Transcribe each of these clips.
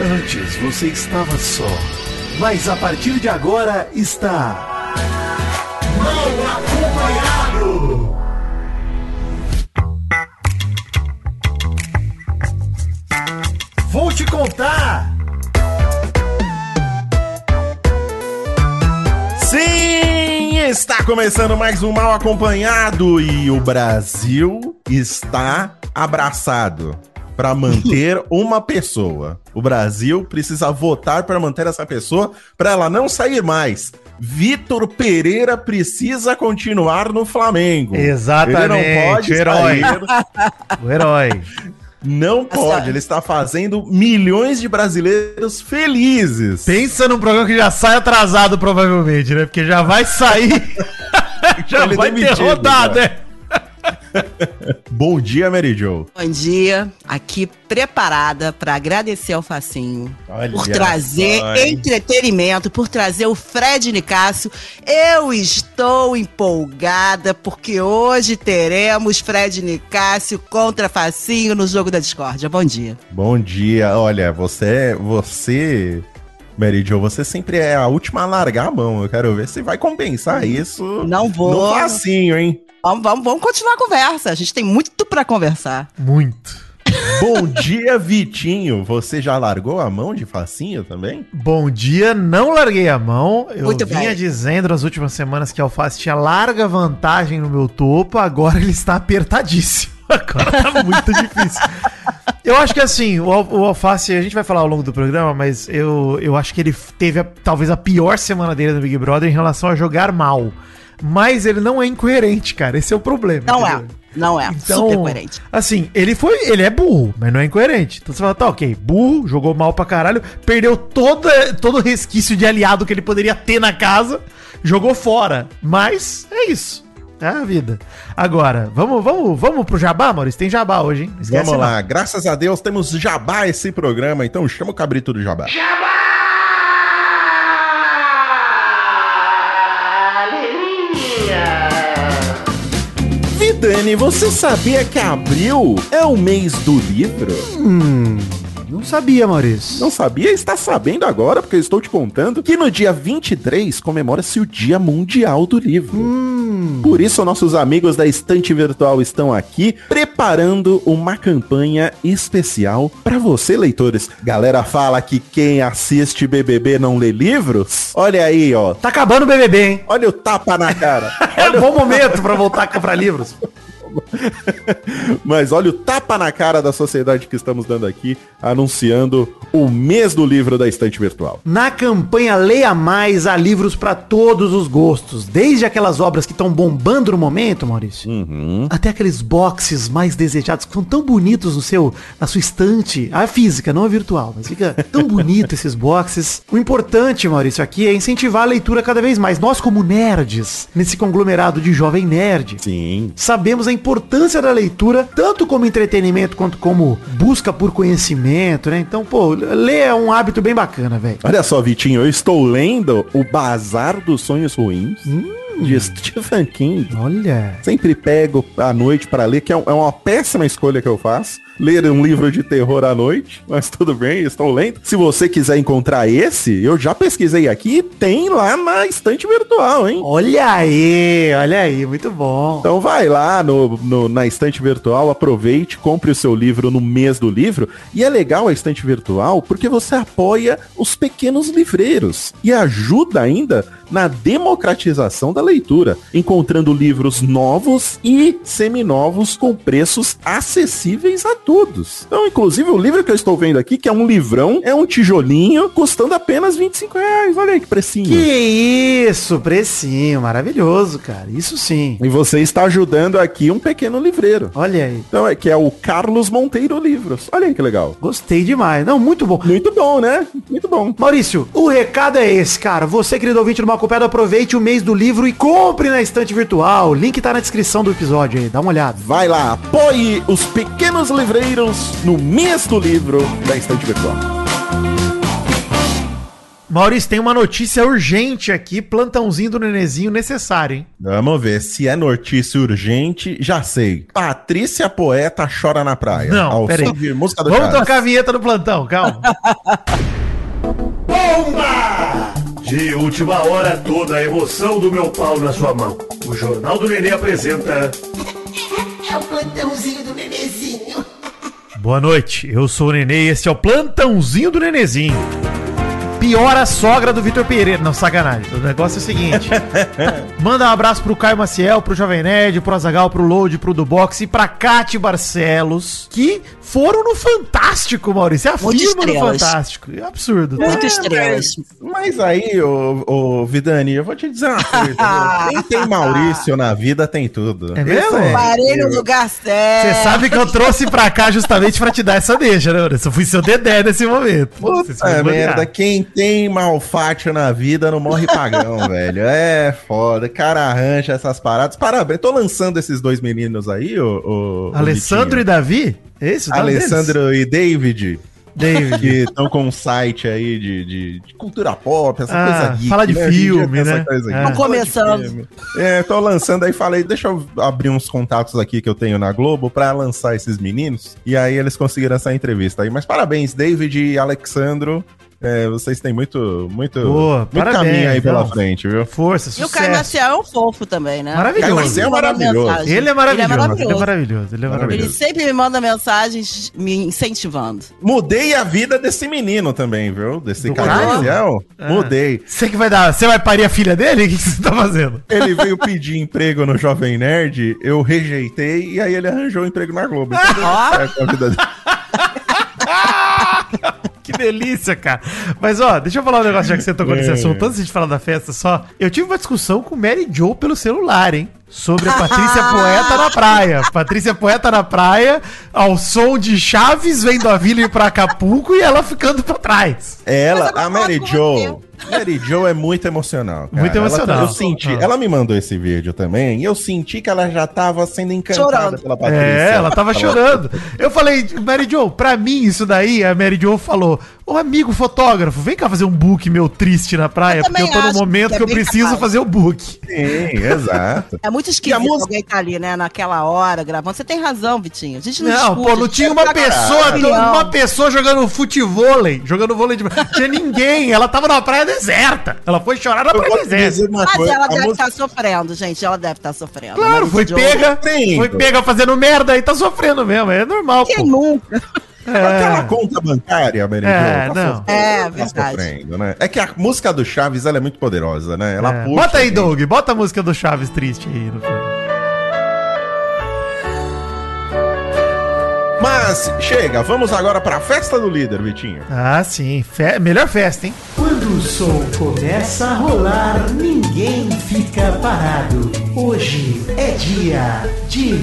Antes você estava só, mas a partir de agora está. Mal acompanhado! Vou te contar! Sim, está começando mais um Mal Acompanhado e o Brasil está abraçado para manter uma pessoa. O Brasil precisa votar para manter essa pessoa para ela não sair mais. Vitor Pereira precisa continuar no Flamengo. Exatamente, Ele não pode o herói. sair. O herói. Não pode. Ele está fazendo milhões de brasileiros felizes. Pensa num programa que já sai atrasado, provavelmente, né? Porque já vai sair. já Ele vai ter demitido, rodado, já. né? Bom dia, Mary Jo. Bom dia, aqui preparada para agradecer ao Facinho Olha por trazer só, entretenimento, por trazer o Fred Nicásio. Eu estou empolgada porque hoje teremos Fred Nicásio contra Facinho no jogo da discórdia. Bom dia. Bom dia. Olha, você, você, Mary Jo, você sempre é a última a largar a mão. Eu quero ver se vai compensar isso. Não vou. No facinho, hein? Vamos, vamos, vamos continuar a conversa. A gente tem muito para conversar. Muito. Bom dia, Vitinho. Você já largou a mão de facinho também? Bom dia, não larguei a mão. Eu Muito vinha bem. dizendo nas últimas semanas que a Alface tinha larga vantagem no meu topo, agora ele está apertadíssimo. Agora tá muito difícil. Eu acho que assim, o, o Alface, a gente vai falar ao longo do programa, mas eu, eu acho que ele teve a- talvez a pior semana dele no Big Brother em relação a jogar mal. Mas ele não é incoerente, cara. Esse é o problema. Não é, entendeu? não é. Então, Super coerente. Assim, ele foi. Ele é burro, mas não é incoerente. Então você fala, tá, ok, burro, jogou mal pra caralho, perdeu toda, todo resquício de aliado que ele poderia ter na casa, jogou fora. Mas é isso. É a vida. Agora, vamos, vamos, vamos pro Jabá, Maurício? Tem Jabá hoje, hein? Não esquece Vamos não. lá. Graças a Deus temos jabá esse programa, então chama o cabrito do jabá. Vidani, você sabia que abril é o mês do livro? Não sabia, Maurício. Não sabia? Está sabendo agora, porque eu estou te contando que no dia 23 comemora-se o Dia Mundial do Livro. Por isso, nossos amigos da Estante Virtual estão aqui preparando uma campanha especial para você, leitores. Galera fala que quem assiste BBB não lê livros? Olha aí, ó. Tá acabando o BBB, hein? Olha o tapa na cara. É um bom momento pra voltar a comprar livros. Mas olha o tapa na cara da sociedade que estamos dando aqui, anunciando o mês do livro da Estante Virtual. Na campanha Leia Mais, há livros pra todos os gostos. Desde aquelas obras que estão bombando no momento, Maurício, até aqueles boxes mais desejados que são tão bonitos no seu, na sua estante. A física, não a virtual, mas fica tão bonito esses boxes. O importante, Maurício, aqui é incentivar a leitura cada vez mais. Nós, como nerds, nesse conglomerado de jovem nerd, Sim. sabemos a importância da leitura, tanto como entretenimento quanto como busca por conhecimento, né? Então, pô, ler é um hábito bem bacana, velho. Olha só, Vitinho, eu estou lendo o Bazar dos Sonhos Ruins de Stephen King. Olha. Sempre pego à noite para ler, que é é uma péssima escolha que eu faço. Ler um livro de terror à noite, mas tudo bem, estou lendo. Se você quiser encontrar esse, eu já pesquisei aqui, tem lá na estante virtual, hein? Olha aí, olha aí, muito bom. Então vai lá no, no- na estante virtual, aproveite, compre o seu livro no mês do livro. E é legal a estante virtual porque você apoia os pequenos livreiros e ajuda ainda na democratização da leitura, encontrando livros novos e seminovos com preços acessíveis a todos. Então, inclusive, o livro que eu estou vendo aqui, que é um livrão, é um tijolinho, custando apenas 25 reais. Olha aí que precinho. Que isso, precinho, maravilhoso, cara. Isso sim. E você está ajudando aqui um pequeno livreiro. Olha aí. Então, é que é o Carlos Monteiro Livros. Olha aí que legal. Gostei demais. Não, muito bom. Muito bom, né? Muito bom. Maurício, o recado é esse, cara. Você, querido ouvinte do Malcopédo, aproveite o mês do livro e compre na estante virtual. O link tá na descrição do episódio aí. Dá uma olhada. Vai lá, apoie os pequenos livreiros no mês do livro da Estante Virtual. Maurício, tem uma notícia urgente aqui, plantãozinho do nenezinho necessário, hein? Vamos ver, se é notícia urgente, já sei. Patrícia Poeta chora na praia. Não, Ao peraí. Vamos Chaves. tocar a vinheta do plantão, calma. De última hora, toda a emoção do meu pau na sua mão. O Jornal do Nenê apresenta. Boa noite, eu sou o Nenê e esse é o plantãozinho do Nenezinho. Pior a sogra do Vitor Pereira. Não, sacanagem. O negócio é o seguinte. Manda um abraço pro Caio Maciel, pro Jovem Nerd, pro Azagal, pro Load, pro Dubox e pra Cate Barcelos, que foram no Fantástico, Maurício. É a Muito firma. Fantástico. É absurdo. tá? Muito estrelas. Mas aí, ô, ô, Vidani, eu vou te dizer uma coisa. Quem tem Maurício na vida tem tudo. É mesmo? Esse Parei no lugar certo. Você sabe que eu trouxe pra cá justamente pra te dar essa deixa, né, Maurício? Eu fui seu dedé nesse momento. Puta merda, quem tem malfátio na vida não morre pagão, velho. É foda, cara arranja essas paradas. Parabéns, tô lançando esses dois meninos aí, o, Alessandro e Davi? Esse? o nome deles? Alessandro e David, David. que estão com um site aí de, de, de cultura pop, essa Ah, coisa geek, fala de Hoje em dia filme, tem essa né? coisa É. Fala de começando. filme. É, tô lançando aí, falei, deixa eu abrir uns contatos aqui que eu tenho na Globo pra lançar esses meninos. E aí eles conseguiram essa entrevista aí. Mas parabéns, David e Alexandro. É, vocês têm muito, muito, Boa, muito parabéns, caminho aí pela não. frente, viu? Força, E sucesso. o Caio Maciel é um fofo também, né? Maravilhoso. Caio Maciel é maravilhoso. Ele é maravilhoso. Ele é maravilhoso. maravilhoso. Ele é Ele maravilhoso. sempre me manda mensagens me incentivando. Mudei a vida desse menino também, viu? Desse Do Caio? Maciel. Ah. Mudei. Você que vai dar. Você vai parir a filha dele? O que você tá fazendo? Ele veio pedir emprego no Jovem Nerd, eu rejeitei e aí ele arranjou um emprego na Globo. Então certo a vida dele. Que delícia, cara. Mas, ó, deixa eu falar um negócio já que você tocou nesse É. assunto. Antes de falar da festa só, eu tive uma discussão com Mary Joe pelo celular, hein? Sobre a Patrícia Poeta na praia. Patrícia Poeta na praia, ao som de Chaves vendo a vila ir pra Acapulco e ela ficando pra trás. Ela, a Mary concordo com Jo, Mary Jo é muito emocional. cara. Muito Ela emocional. tá- eu senti, Ah. ela me mandou esse vídeo também e eu senti que ela já tava sendo encantada Chorando. pela Patrícia. É, ela tava chorando. Eu falei, Mary Jo, pra mim isso daí, a Mary Jo falou, ô amigo fotógrafo, vem cá fazer um book meu triste na praia, Eu porque eu tô no momento que é que eu preciso capaz. fazer o book. Sim, exato. É muito a esquisito música- alguém tá ali, né, naquela hora gravando. Você tem razão, Vitinho. A gente não Não, discute, pô, não tinha uma pessoa, opinião. uma pessoa jogando futevôlei, jogando vôlei de Tinha ninguém, ela tava numa praia deserta. Ela foi chorar na Eu praia deserta. Mas coisa. ela a deve música- estar sofrendo, gente. Ela deve estar sofrendo. Claro, foi pega, foi pega fazendo merda e tá sofrendo mesmo, é normal, Quem pô. nunca? Aquela É, conta bancária, Mary É, Jo, não. É, tá verdade. sofrendo, né? É que a música do Chaves, ela é muito poderosa, né? Ela é. puxa. Bota aí. Doug, bota a música do Chaves triste aí no filme. Mas, chega, vamos agora pra festa do líder, Vitinho. Ah, sim, fe- melhor festa, hein? Quando o som começa a rolar, ninguém fica parado. Hoje é dia de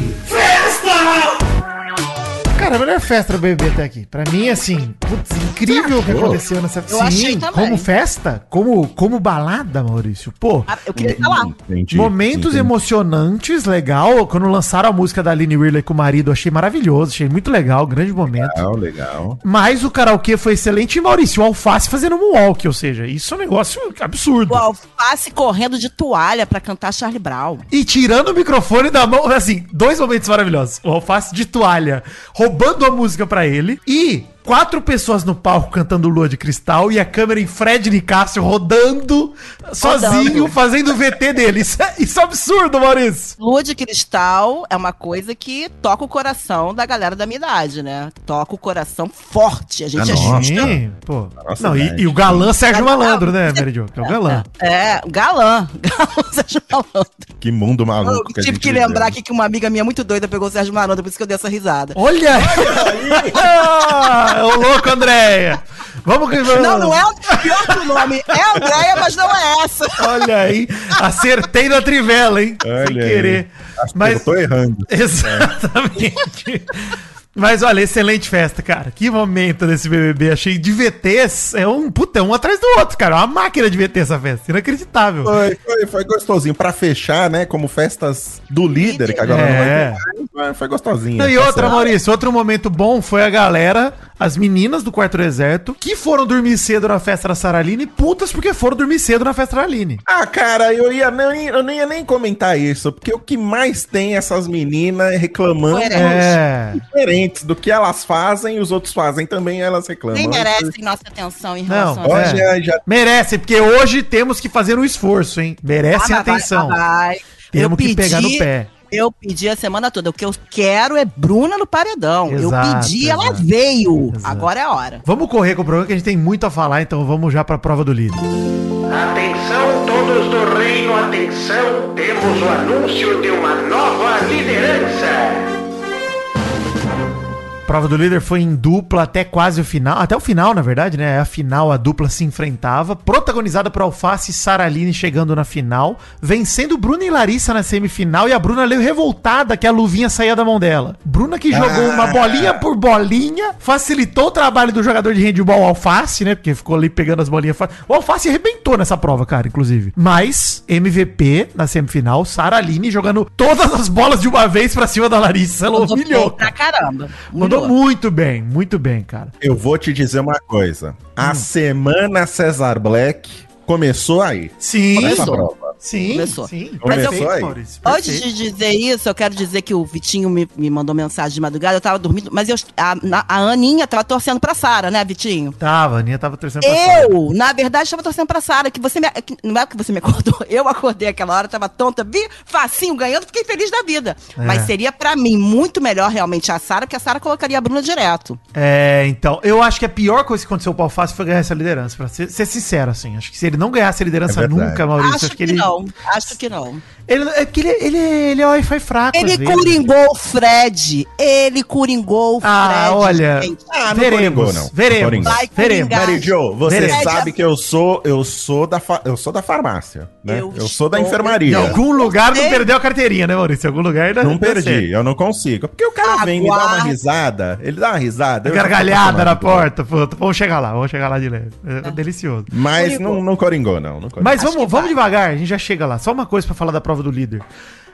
Cara, a melhor festa do BBB até aqui. Pra mim, assim, putz, incrível o que aconteceu nessa Eu achei também. Como festa? Como, como balada, Maurício? Pô, Ah, Eu queria lá. Entendi, Momentos entendi. emocionantes, legal. Quando lançaram a música da Aline Whirley com o marido, achei maravilhoso, achei muito legal, grande momento. Legal, legal. Mas o karaokê foi excelente e Maurício, o Alface fazendo moonwalk, ou seja, isso é um negócio absurdo. O alface correndo de toalha pra cantar Charlie Brown. E tirando o microfone da mão, assim, dois momentos maravilhosos. O Alface de toalha, roubando a música pra ele e quatro pessoas no palco cantando Lua de Cristal e a câmera em Fred Nicásio rodando, sozinho, fazendo o VT dele. Isso é, isso é absurdo, Maurício. Lua de Cristal é uma coisa que toca o coração da galera da minha idade, né? Toca o coração forte. A gente Ah, nossa. assusta. Sim, pô. Nossa, Não, e, e o galã Sérgio Galã. Malandro, né, Mary Jo? Que é o galã. É, galã. Galã Sérgio Malandro. Que mundo maluco. Eu que a tive gente que lembrar aqui que uma amiga minha muito doida pegou o Sérgio Malandro, por isso que eu dei essa risada. Olha aí! Ô louco, Andréia! Vamos que vamos. Não, não é o pior que o nome. É a Andréia, mas não é essa. Olha aí, acertei na trivela, hein? Olha Sem aí. querer. Acho que Mas eu tô errando. Exatamente. Mas olha, excelente festa, cara. Que momento desse BBB. Achei de VTs. É um puta, um atrás do outro, cara. Uma máquina de VT essa festa. Inacreditável. Foi, foi, foi gostosinho. Pra fechar, né? Como festas do líder, que agora É. não vai ter mais, mas foi gostosinho. Não, e outra, certo. Maurício, outro momento bom foi a galera, as meninas do quarto do exército, que foram dormir cedo na festa da Saraline, putas porque foram dormir cedo na festa da Aline. Ah, cara, eu ia nem, eu nem ia nem comentar isso, porque o que mais tem essas meninas reclamando. É. diferentes do que elas fazem e os outros fazem também, elas reclamam. Nem merecem nossa atenção em Não, relação é. a isso. Hoje já, já Merece, porque hoje temos que fazer um esforço, hein? Merecem Ah, mas vai- atenção. vai. Temos Eu que pegar no pedi- pé. Eu pedi a semana toda. O que eu quero é Bruna no paredão. eu Exato, pedi, ela exato. veio. Exato. Agora é a hora. Vamos correr com o programa que a gente tem muito a falar, então vamos já pra prova do líder. Atenção todos do reino, atenção, temos o anúncio de uma nova liderança. Prova do líder foi em dupla até quase o final, até o final, na verdade, né? A final a dupla se enfrentava, protagonizada por Alface e Saraline chegando na final, vencendo Bruna e Larissa na semifinal e a Bruna leu revoltada que a luvinha saía da mão dela. Bruna que jogou uma bolinha por bolinha, facilitou o trabalho do jogador de handball Alface, né? Porque ficou ali pegando as bolinhas. O Alface arrebentou nessa prova, cara, inclusive. Mas MVP na semifinal, Saraline jogando todas as bolas de uma vez pra cima da Larissa. Ela Mandou humilhou. bem pra caramba. Mandou Muito bem, muito bem, cara. Eu vou te dizer uma coisa. Hum. A semana Cesar Black começou aí. Sim, Começou. sim, Começou. sim. Começou Perfeito, aí. Maurício, Antes de dizer isso, eu quero dizer que o Vitinho me, me mandou mensagem de madrugada, eu tava dormindo, mas eu, a, a Aninha tava torcendo pra Sara, né, Vitinho? Tava, a Aninha tava torcendo pra Sara. Eu, na verdade, estava torcendo pra Sara, que você me. que- não é que você me acordou. Eu acordei aquela hora, tava tonta, vi facinho ganhando, fiquei feliz da vida. É. Mas seria pra mim muito melhor realmente a Sara, porque a Sara colocaria a Bruna direto. É, então, eu acho que a pior coisa que aconteceu pro Alface foi ganhar essa liderança, pra ser, ser sincero, assim. Acho que se ele não ganhasse a liderança É nunca, Maurício, acho acho que, ele... não, acho que não. Ele, é que ele, ele, ele é Wi-Fi fraco, Ele coringou o Fred. Ele coringou o Fred. Ah, olha, gente. Ah, não veremos, coringou, não. veremos. Vai veremos. Mary Jo, você Veremos. sabe que eu sou, eu sou da, fa- eu sou da farmácia, né? Eu Eu, sou da estou- Em enfermaria. algum lugar não perdeu a carteirinha, né, Maurício? Em algum lugar ainda Não deu perdi, eu não consigo. Porque o cara vem me dar uma Aguarde. risada, ele dá uma risada. Gargalhada na porta, puta. Vamos chegar lá, vamos chegar lá de leve. É delicioso. Mas Coringou. não, não coringou, não. não coringou. Mas vamos, vamos devagar, a gente já chega lá. Só uma coisa pra falar da prova do líder.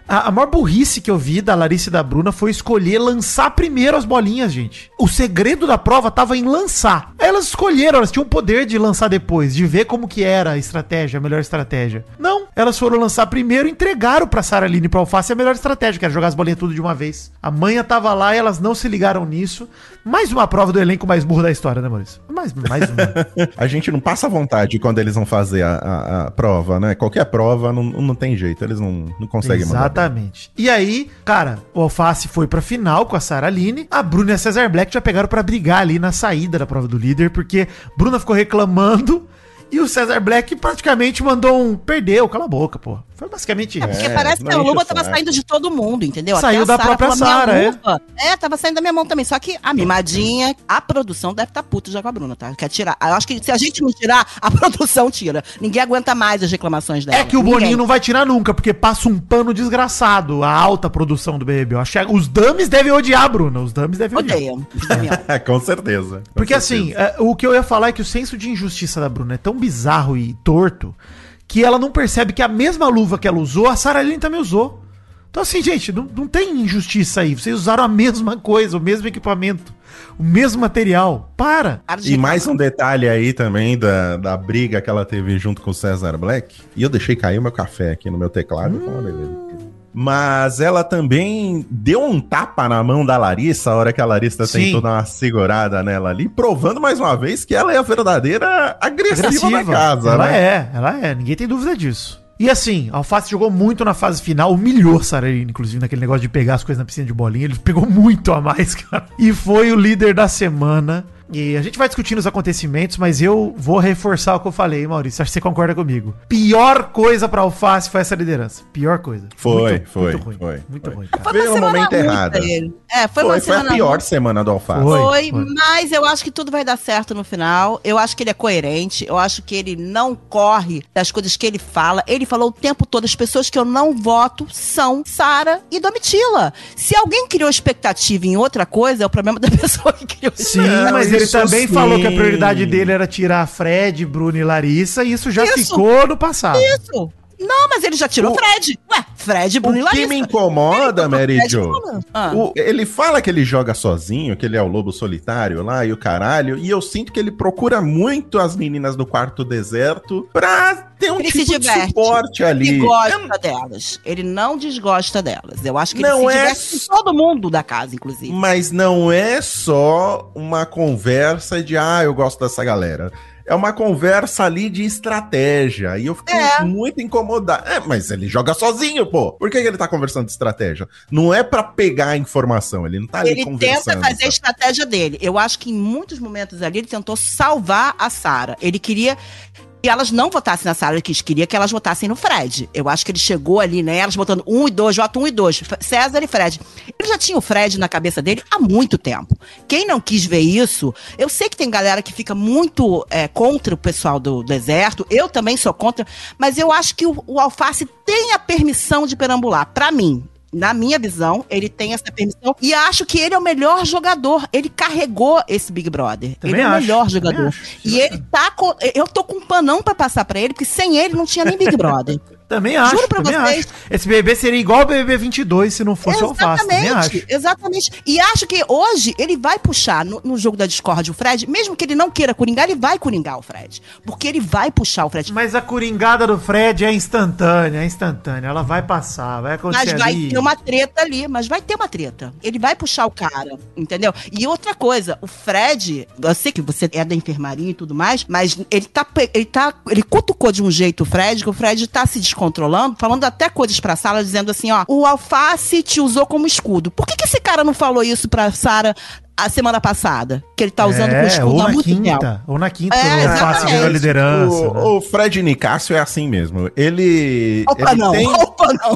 A, a maior burrice que eu vi da Larissa e da Bruna foi escolher lançar primeiro as bolinhas, gente. O segredo da prova tava em lançar. Elas escolheram, elas tinham o poder de lançar depois, de ver como que era a estratégia, a melhor estratégia. Não, elas foram lançar primeiro e entregaram pra Sara Aline e pra Alface a melhor estratégia, que era jogar as bolinhas tudo de uma vez. A manha tava lá e elas não se ligaram nisso. Mais uma prova do elenco mais burro da história, né, Maurício? Mais, mais uma. A gente não passa vontade quando eles vão fazer a, a- a prova, né? Qualquer prova não, não tem jeito, eles não, não conseguem mandar bem. Exatamente. E aí, cara, o Alface foi pra final com a Sara Aline. A Bruna e a Cesar Black já pegaram pra brigar ali na saída da prova do líder, porque Bruna ficou reclamando e o Cesar Black praticamente mandou um perdeu, cala a boca, pô. Foi basicamente É, porque É, parece que a luva tava saco. saindo de todo mundo, entendeu? Saiu a da própria falou, "Minha Sara, é." é. tava saindo da minha mão também. Só que a mimadinha, a produção deve estar puta já com a Bruna, tá? Quer tirar. Eu acho que se a gente não tirar, a produção tira. Ninguém aguenta mais as reclamações dela. É que o Ninguém. Boninho não vai tirar nunca, porque passa um pano desgraçado a alta produção do BBB. Eu acho que os dummies devem odiar a Bruna. Os dummies devem odiar. Odeiam. É, com certeza. com Porque certeza. assim, é, o que eu ia falar é que o senso de injustiça da Bruna é tão bizarro e torto que ela não percebe que a mesma luva que ela usou, a Sarah Lynn também usou. Então assim, gente, não, não tem injustiça aí. Vocês usaram a mesma coisa, o mesmo equipamento, o mesmo material. Para! E mais um detalhe aí também da, da briga que ela teve junto com o César Black. E eu deixei cair o meu café aqui no meu teclado. então, beleza. Mas ela também deu um tapa na mão da Larissa, a hora que a Larissa Sim. tentou dar uma segurada nela ali, provando mais uma vez que ela é a verdadeira agressiva, da casa, ela né? é, ela é, ninguém tem dúvida disso. E assim, a Alface jogou muito na fase final, humilhou Sararine, inclusive, naquele negócio de pegar as coisas na piscina de bolinha. Ele pegou muito a mais, cara. E foi o líder da semana E a gente vai discutindo os acontecimentos, mas eu vou reforçar o que eu falei, Maurício. Acho que você concorda comigo. Pior coisa pra alface foi essa liderança. Pior coisa. Foi, Muito- foi, muito ruim. foi, Muito foi. ruim, cara. Foi no semana momento ruim errado. pra ele. É, foi, Foi, uma foi a pior ruim. semana do Alface. Foi. Foi, foi. mas eu acho que tudo vai dar certo no final. Eu acho que ele é coerente. Eu acho que ele não corre das coisas que ele fala. Ele falou o tempo todo: as pessoas que eu não voto são Sara e Domitila. Se alguém criou expectativa em outra coisa, é o problema da pessoa que criou Sim, mas ele também sim. falou que a prioridade dele era tirar Fred, Bruno e Larissa, e isso já Isso. ficou no passado. isso. Não, mas ele já tirou O- Fred. Ué, Fred, Bruno O que me incomoda, Jo, falando. Ah. ele fala que ele joga sozinho, que ele é o lobo solitário lá e o caralho, e eu sinto que ele procura muito as meninas do quarto deserto pra ter um Ele se tipo de diverte. suporte ali. Ele gosta delas. Ele não desgosta delas. Eu acho que Não ele é se diverte com todo mundo da casa, inclusive. Mas não é só uma conversa de, ah, eu gosto dessa galera. É uma conversa ali de estratégia. E eu fico É. muito incomodado. É, mas ele joga sozinho, pô. Por que, que ele tá conversando de estratégia? Não é pra pegar a informação, ele não tá ali Ele conversando. tenta fazer a estratégia dele. Eu acho que em muitos momentos ali ele tentou salvar a Sara. Ele queria que elas não votassem na Sara, ele quis- queria que elas votassem no Fred. Eu acho que ele chegou ali, né? Elas botando um e dois, voto um e dois. César e Fred. Ele já tinha o Fred na cabeça dele há muito tempo. Quem não quis ver isso, eu sei que tem galera que fica muito é, contra o pessoal do deserto. Eu também sou contra, mas eu acho que o, o Alface tem a permissão de perambular. Pra mim, na minha visão, ele tem essa permissão. E acho que ele é o melhor jogador. Ele carregou esse Big Brother. Também ele é o acho, melhor jogador. E ele tá com. Eu tô com um panão pra passar pra ele, porque sem ele não tinha nem Big Brother. Também acho, Juro pra também vocês. acho. Esse BBB seria igual o BBB 22 se não fosse o Alface, também acho. Exatamente, exatamente. E acho que hoje ele vai puxar no, no jogo da Discord o Fred, mesmo que ele não queira coringar, ele vai coringar o Fred. Porque ele vai puxar o Fred. Mas a coringada do Fred é instantânea, é instantânea. Ela vai passar, vai acontecer Mas vai ali. ter uma treta ali, mas vai ter uma treta. Ele vai puxar o cara, entendeu? E outra coisa, o Fred, eu sei que você é da enfermaria e tudo mais, mas ele tá, ele tá, ele cutucou de um jeito o Fred, que o Fred tá se descontrolando, falando até coisas pra sala, dizendo assim, ó, o Alface te usou como escudo. Por que que esse cara não falou isso pra Sara a semana passada? Que ele tá usando como é, escudo ou na muito tempo. quinta, ou na quinta, É, o exatamente. ganhou a liderança. né? O, o Fred Nicásio é assim mesmo. Ele. Opa, ele não, tem- opa, não.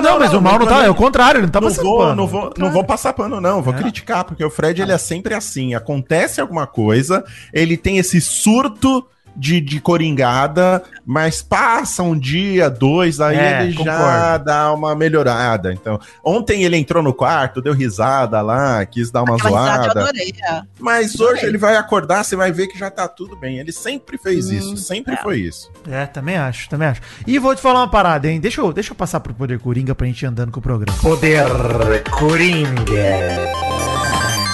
Não, mas o mal não tá, é o contrário, ele não tá não passando vou, pano. não vou, não vou passar pano, não. Vou criticar, porque o Fred ele é sempre assim. Acontece alguma coisa, ele tem esse surto de, de coringada, mas passa um dia, dois, aí É, ele já concordo. dá uma melhorada. Então, ontem ele entrou no quarto, deu risada lá, quis dar uma Aquela risada eu zoada. adorei. é. Mas hoje ele vai acordar, você vai ver que já tá tudo bem. Ele sempre fez Hum, isso, sempre foi isso. É, também acho, também acho. E vou te falar uma parada, hein? Deixa eu, deixa eu passar pro Poder Coringa pra gente ir andando com o programa. Poder Coringa.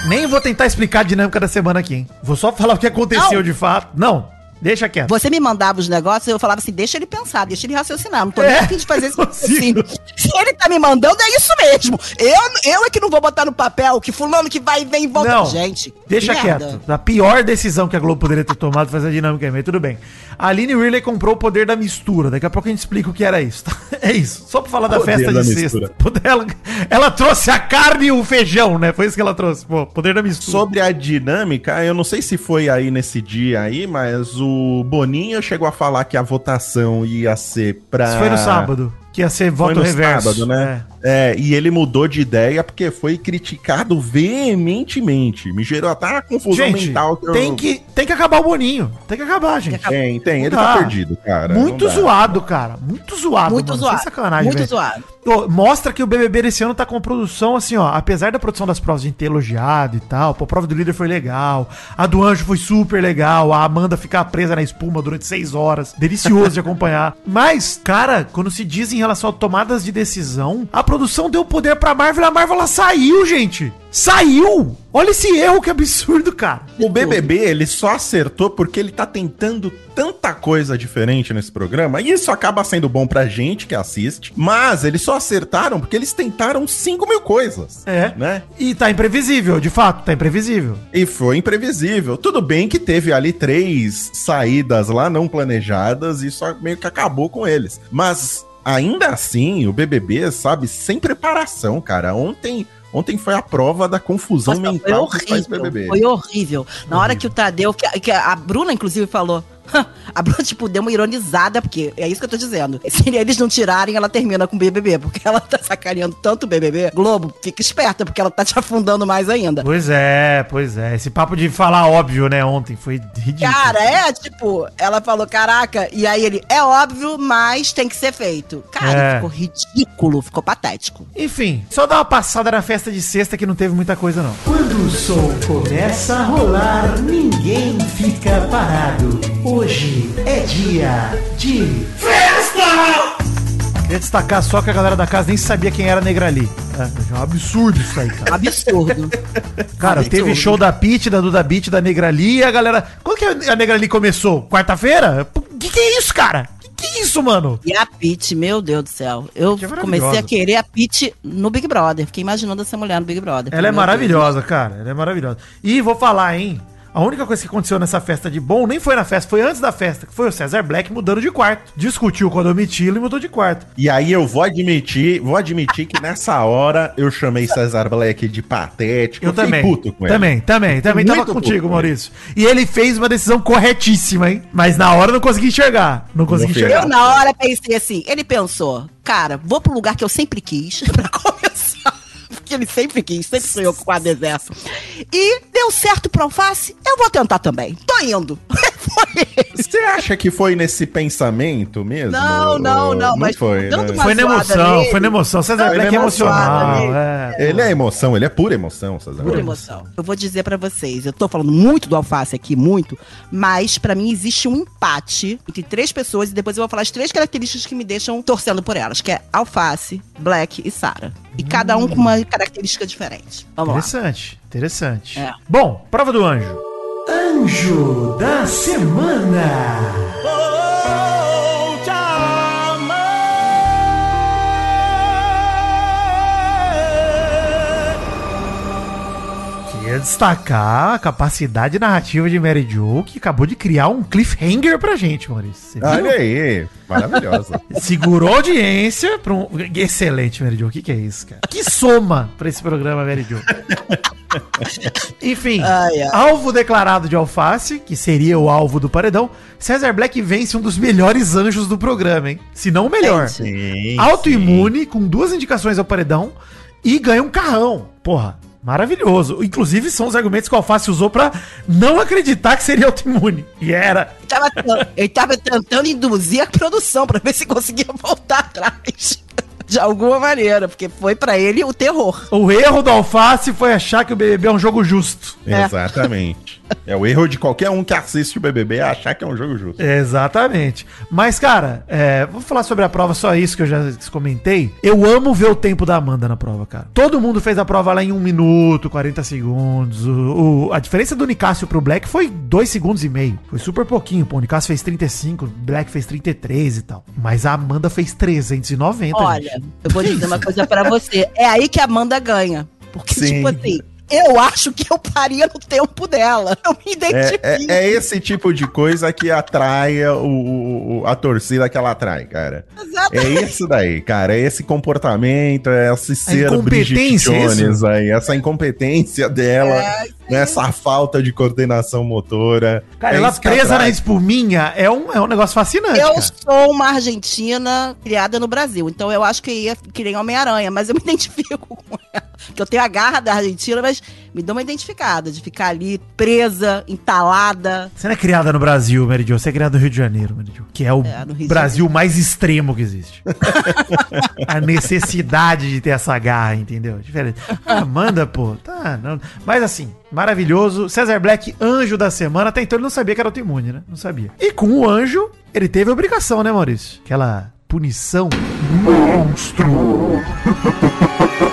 Nem vou tentar explicar a dinâmica da semana aqui, hein? Vou só falar o que aconteceu Não. de fato. Não, deixa quieto. Você me mandava os negócios, eu falava assim, deixa ele pensar, deixa ele raciocinar. Não tô É, nem afim de fazer isso assim. Se ele tá me mandando, é isso mesmo. Eu, eu é que não vou botar no papel que fulano que vai e vem e volta. Não, Gente, Deixa merda. quieto. A pior decisão que a Globo poderia ter tomado foi essa dinâmica mas tudo bem. A Aline Ridley comprou o poder da mistura. Daqui a pouco a gente explica o que era isso. É isso. Só pra falar da Poder festa da de mistura. sexta. Ela, ela trouxe a carne e o feijão, né? Foi isso que ela trouxe. Pô, poder da mistura. Sobre a dinâmica, eu não sei se foi aí nesse dia aí, mas o Boninho chegou a falar que a votação ia ser pra. Isso foi no sábado. Que ia ser Foi voto no reverso. sábado, né? É. e ele mudou de ideia porque foi criticado veementemente. Me gerou até uma confusão Gente, mental. eu- tem, que, tem que acabar o Boninho. Tem que acabar, gente. Tem, tem. Ele tá perdido, cara. Muito zoado, cara. Muito zoado, Muito mano. zoado. Sem sacanagem, Muito velho. zoado. Ô, Mostra que o BBB desse ano tá com produção, assim, ó. Apesar da produção das provas de ter elogiado e tal, pô, a prova do líder foi legal. A do anjo foi super legal. A Amanda ficar presa na espuma durante seis horas. Delicioso de acompanhar. Mas, cara, quando se diz em relação a tomadas de decisão, a produção deu poder pra Marvel e a Marvel ela saiu, gente. Saiu! Olha esse erro, que absurdo, cara. O BBB, ele só acertou porque ele tá tentando tanta coisa diferente nesse programa, e isso acaba sendo bom pra gente que assiste, mas eles só acertaram porque eles tentaram 5 mil coisas. É. Né? E tá imprevisível, de fato, tá imprevisível. E foi imprevisível. Tudo bem que teve ali três saídas lá não planejadas e só meio que acabou com eles. Mas ainda assim, o BBB, sabe, sem preparação, cara. Ontem Ontem foi a prova da confusão Nossa, foi mental que faz horrível. BBB. Foi horrível. Na hora que o Tadeu, que, que a Bruna, inclusive, falou. A Bruna, tipo, deu uma ironizada, porque é isso que eu tô dizendo. Se eles não tirarem, ela termina com o BBB, porque ela tá sacaneando tanto o BBB. Globo, fica esperta, porque ela tá te afundando mais ainda. Pois é, pois é. Esse papo de falar óbvio, né, ontem foi ridículo. Cara, é tipo, ela falou, caraca, e aí ele, é óbvio, mas tem que ser feito. Cara, É. ficou ridículo, ficou patético. Enfim, só dar uma passada na festa de sexta que não teve muita coisa, não. Quando o som começa a rolar, ninguém fica parado. Hoje é dia de Queria destacar só que a galera da casa nem sabia quem era Negrali. É, é um absurdo isso aí, cara. Absurdo. Cara, Absurdo. teve show da Pit, da Duda Beat, da Negrali e a galera. Quando que a Negrali começou? Quarta-feira? Que que é isso, cara? Que que é isso, mano? E a Pete, meu Deus do céu. Eu é comecei a querer a Pete no Big Brother. Fiquei imaginando essa mulher no Big Brother. Ela é maravilhosa, cara. Ela é maravilhosa. E vou falar, hein? A única coisa que aconteceu nessa festa de bom nem foi na festa, foi antes da festa, que foi o César Black mudando de quarto. Discutiu com a Domitila e mudou de quarto. E aí eu vou admitir, vou admitir que nessa hora eu chamei César Black de patético. Eu fiquei também. puto com ele. também, também, também Muito tava contigo, com Maurício. E ele fez uma decisão corretíssima, hein? Mas na hora eu não consegui enxergar. Não consegui enxergar. Eu, na hora, pensei assim: ele pensou, cara, vou pro lugar que eu sempre quis, pra começar. Porque ele sempre quis, sempre sonhou com o quadro deserto. E deu certo pro alface, eu vou tentar também. Tô indo. Foi. Você acha que foi nesse pensamento mesmo? Não, não, não, mas foi, né? Foi na emoção, nele. foi na emoção. César Não, Black é emocional. É. Ele é emoção, ele é pura emoção, César. Pura emoção. Eu vou dizer pra vocês, eu tô falando muito do alface aqui, muito, mas pra mim existe um empate entre três pessoas e depois eu vou falar as três características que me deixam torcendo por elas, que é alface, black e Sara. E cada um com uma característica diferente. Vamos lá. Interessante, interessante. É. Bom, prova do anjo. Anjo da Semana. Destacar a capacidade narrativa de Mary Jo, que acabou de criar um cliffhanger pra gente, Maurício. Olha aí, maravilhosa. Segurou a audiência pra um... Excelente, Mary Jo. O que, que é isso, cara? Que soma pra esse programa, Mary Jo. Enfim, Ai, ai. alvo declarado de alface, que seria o alvo do paredão, César Black vence um dos melhores anjos do programa, hein? Se não o melhor. Autoimune, com duas indicações ao paredão, e ganha um carrão. Porra, maravilhoso. Inclusive, são os argumentos que o Alface usou pra não acreditar que seria autoimune. E era. Ele tava, ele tava tentando induzir a produção pra ver se conseguia voltar atrás. De alguma maneira, porque foi pra ele o terror. O erro do Alface foi achar que o BBB é um jogo justo. É. Exatamente. É o erro de qualquer um que assiste o BBB é achar que é um jogo justo. Exatamente. Mas, cara, é, vou falar sobre a prova, só isso que eu já comentei. Eu amo ver o tempo da Amanda na prova, cara. Todo mundo fez a prova lá em 1 minuto, 40 segundos. O, o- a diferença do Nicásio pro Black foi 2 segundos e meio. Foi super pouquinho. Pô, o Nicásio fez 35, o Black fez 33 e tal. Mas a Amanda fez 390. Olha, gente. Eu vou dizer uma coisa pra você. É aí que a Amanda ganha. Porque, Sim. tipo assim, eu acho que eu paria no tempo dela. Eu me É, identifico. é, é esse tipo de coisa que atrai o, o- a torcida que ela atrai, cara. É Exatamente. isso daí, cara. É esse comportamento, é esse ser incompetência, Bridget Jones isso? aí, essa incompetência dela, É, essa falta de coordenação motora. Cara, É ela presa na atrai. espuminha é um, é um negócio fascinante, Eu cara. sou uma argentina criada no Brasil, então eu acho que ia querer Homem-Aranha, mas eu me identifico com ela. Que eu tenho a garra da Argentina, mas me dou uma identificada de ficar ali presa, entalada. Você não é criada no Brasil, Jo, você é criada no Rio de Janeiro, Jo, que é o É, Brasil mais extremo que existe. a necessidade de ter essa garra, entendeu? Diferente. Ah, Amanda, pô, tá, não. Mas assim, maravilhoso. César Black, anjo da semana. Até então ele não sabia que era autoimune, né? Não sabia. E com o anjo, ele teve a obrigação, né, Maurício? Aquela punição. Monstro!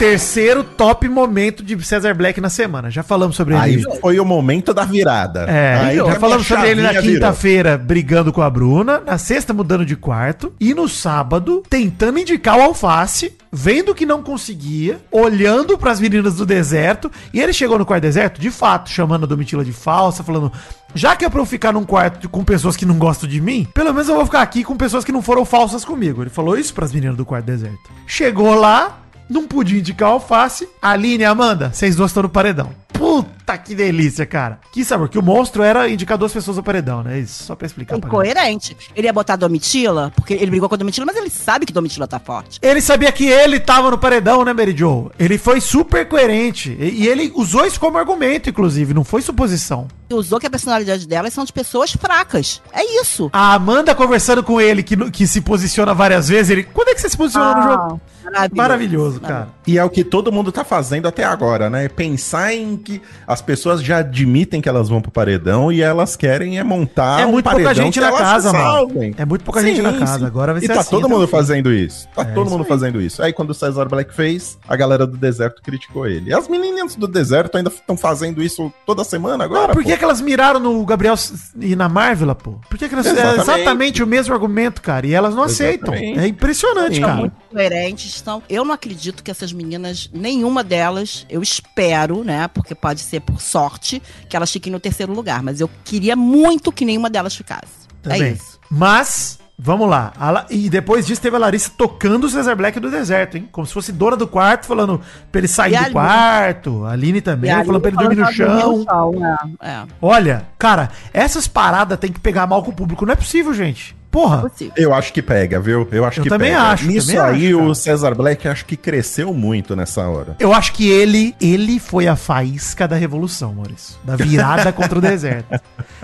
Terceiro top momento de César Black na semana. Já falamos sobre ele. Aí foi o momento da virada. É, aí já que a falamos sobre ele na quinta-feira brigando com a Bruna, na sexta mudando de quarto, e no sábado tentando indicar o alface, vendo que não conseguia, olhando pras meninas do deserto, e ele chegou no quarto deserto, de fato, chamando a Domitila de falsa, falando. Já que é pra eu ficar num quarto com pessoas que não gostam de mim, pelo menos eu vou ficar aqui com pessoas que não foram falsas comigo. Ele falou isso pras meninas do quarto deserto. Chegou lá, Não podia indicar o alface. Aline e Amanda, vocês duas estão no paredão. Puta que delícia, cara. Que sabor, que o monstro era indicar duas pessoas no paredão, né? Isso, só pra explicar. pra. Incoerente. Ele ia botar Domitila, porque ele brigou com a Domitila, mas ele sabe que Domitila tá forte. Ele sabia que ele tava no paredão, né, Mary Jo? Ele foi super coerente. E, e ele usou isso como argumento, inclusive, não foi suposição. E usou que a personalidade delas são de pessoas fracas. É isso. A Amanda conversando com ele, que, que se posiciona várias vezes, ele. Quando é que você se posicionou no jogo? Maravilhoso. Maravilhoso, cara. E é o que todo mundo tá fazendo até agora, né? Pensar em que as pessoas já admitem que elas vão pro paredão e elas querem é montar É muito pouca paredão gente que na casa, mano. É muito pouca gente na casa. Agora vai e ser tá assim, todo tá mundo assim. fazendo isso. Tá É, todo isso mundo aí. fazendo isso. Aí quando o César Black fez, a galera do deserto criticou ele. E as meninas do deserto ainda estão fazendo isso toda semana agora. Não, por que, pô. que elas miraram no Gabriel e na Marvel, pô? Por que, que elas fizeram Exatamente. exatamente o mesmo argumento, cara? E elas não aceitam. Exatamente. É impressionante, Sim. cara. muito coerentes. Estão... Eu não acredito que essas meninas, nenhuma delas, eu espero, né? Porque pode ser por sorte que elas fiquem no terceiro lugar. Mas eu queria muito que nenhuma delas ficasse. É isso. Mas, vamos lá. La- E depois disso teve a Larissa tocando o Cesar Black do deserto, hein? Como se fosse dona do quarto, falando pra ele sair do quarto. A Aline também, a falando pra ele dormir no chão. dormir no chão, é, é. Olha, cara, essas paradas tem que pegar mal com o público. Não é possível, gente. Porra. Possível. Eu acho que pega, viu? Eu acho Eu que também pega. acho, Nisso também aí, acho, o César Black acho que cresceu muito nessa hora. Eu acho que ele, ele foi a faísca da revolução, Maurício. Da virada contra o deserto.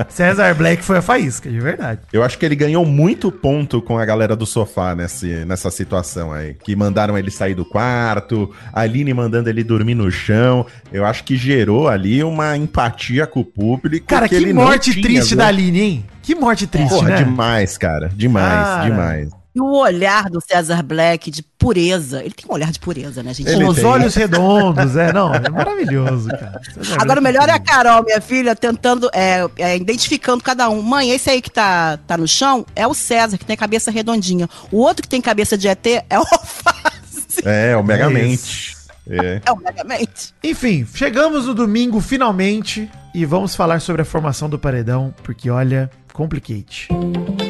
Cesar Black foi a faísca, de verdade. Eu acho que ele ganhou muito ponto com a galera do sofá nesse, nessa situação aí. Que mandaram ele sair do quarto, a Aline mandando ele dormir no chão. Eu acho que gerou ali uma empatia com o público. Cara, que, ele não morte tinha, triste viu? da Aline, hein? Que morte triste, Porra, né? demais, cara. Demais, Cara. demais. E o olhar do César Black de pureza. Ele tem um olhar de pureza, né, gente? Ele Com os tem. olhos redondos, é, não, é maravilhoso, cara. Cesar Agora Black o melhor é a. Carol, minha filha, tentando, é, é, identificando cada um. Mãe, esse aí que tá, tá no chão é o César, que tem a cabeça redondinha. O outro que tem cabeça de ET é o Alface. É, o É Megamente. É. É o Megamente. Enfim, chegamos no domingo finalmente e vamos falar sobre a formação do paredão, porque olha, complicate.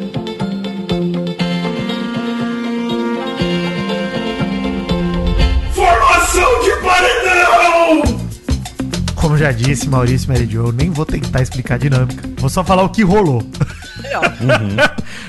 Como já disse Maurício Mary Jo, eu nem vou tentar explicar a dinâmica. Vou só falar o que rolou.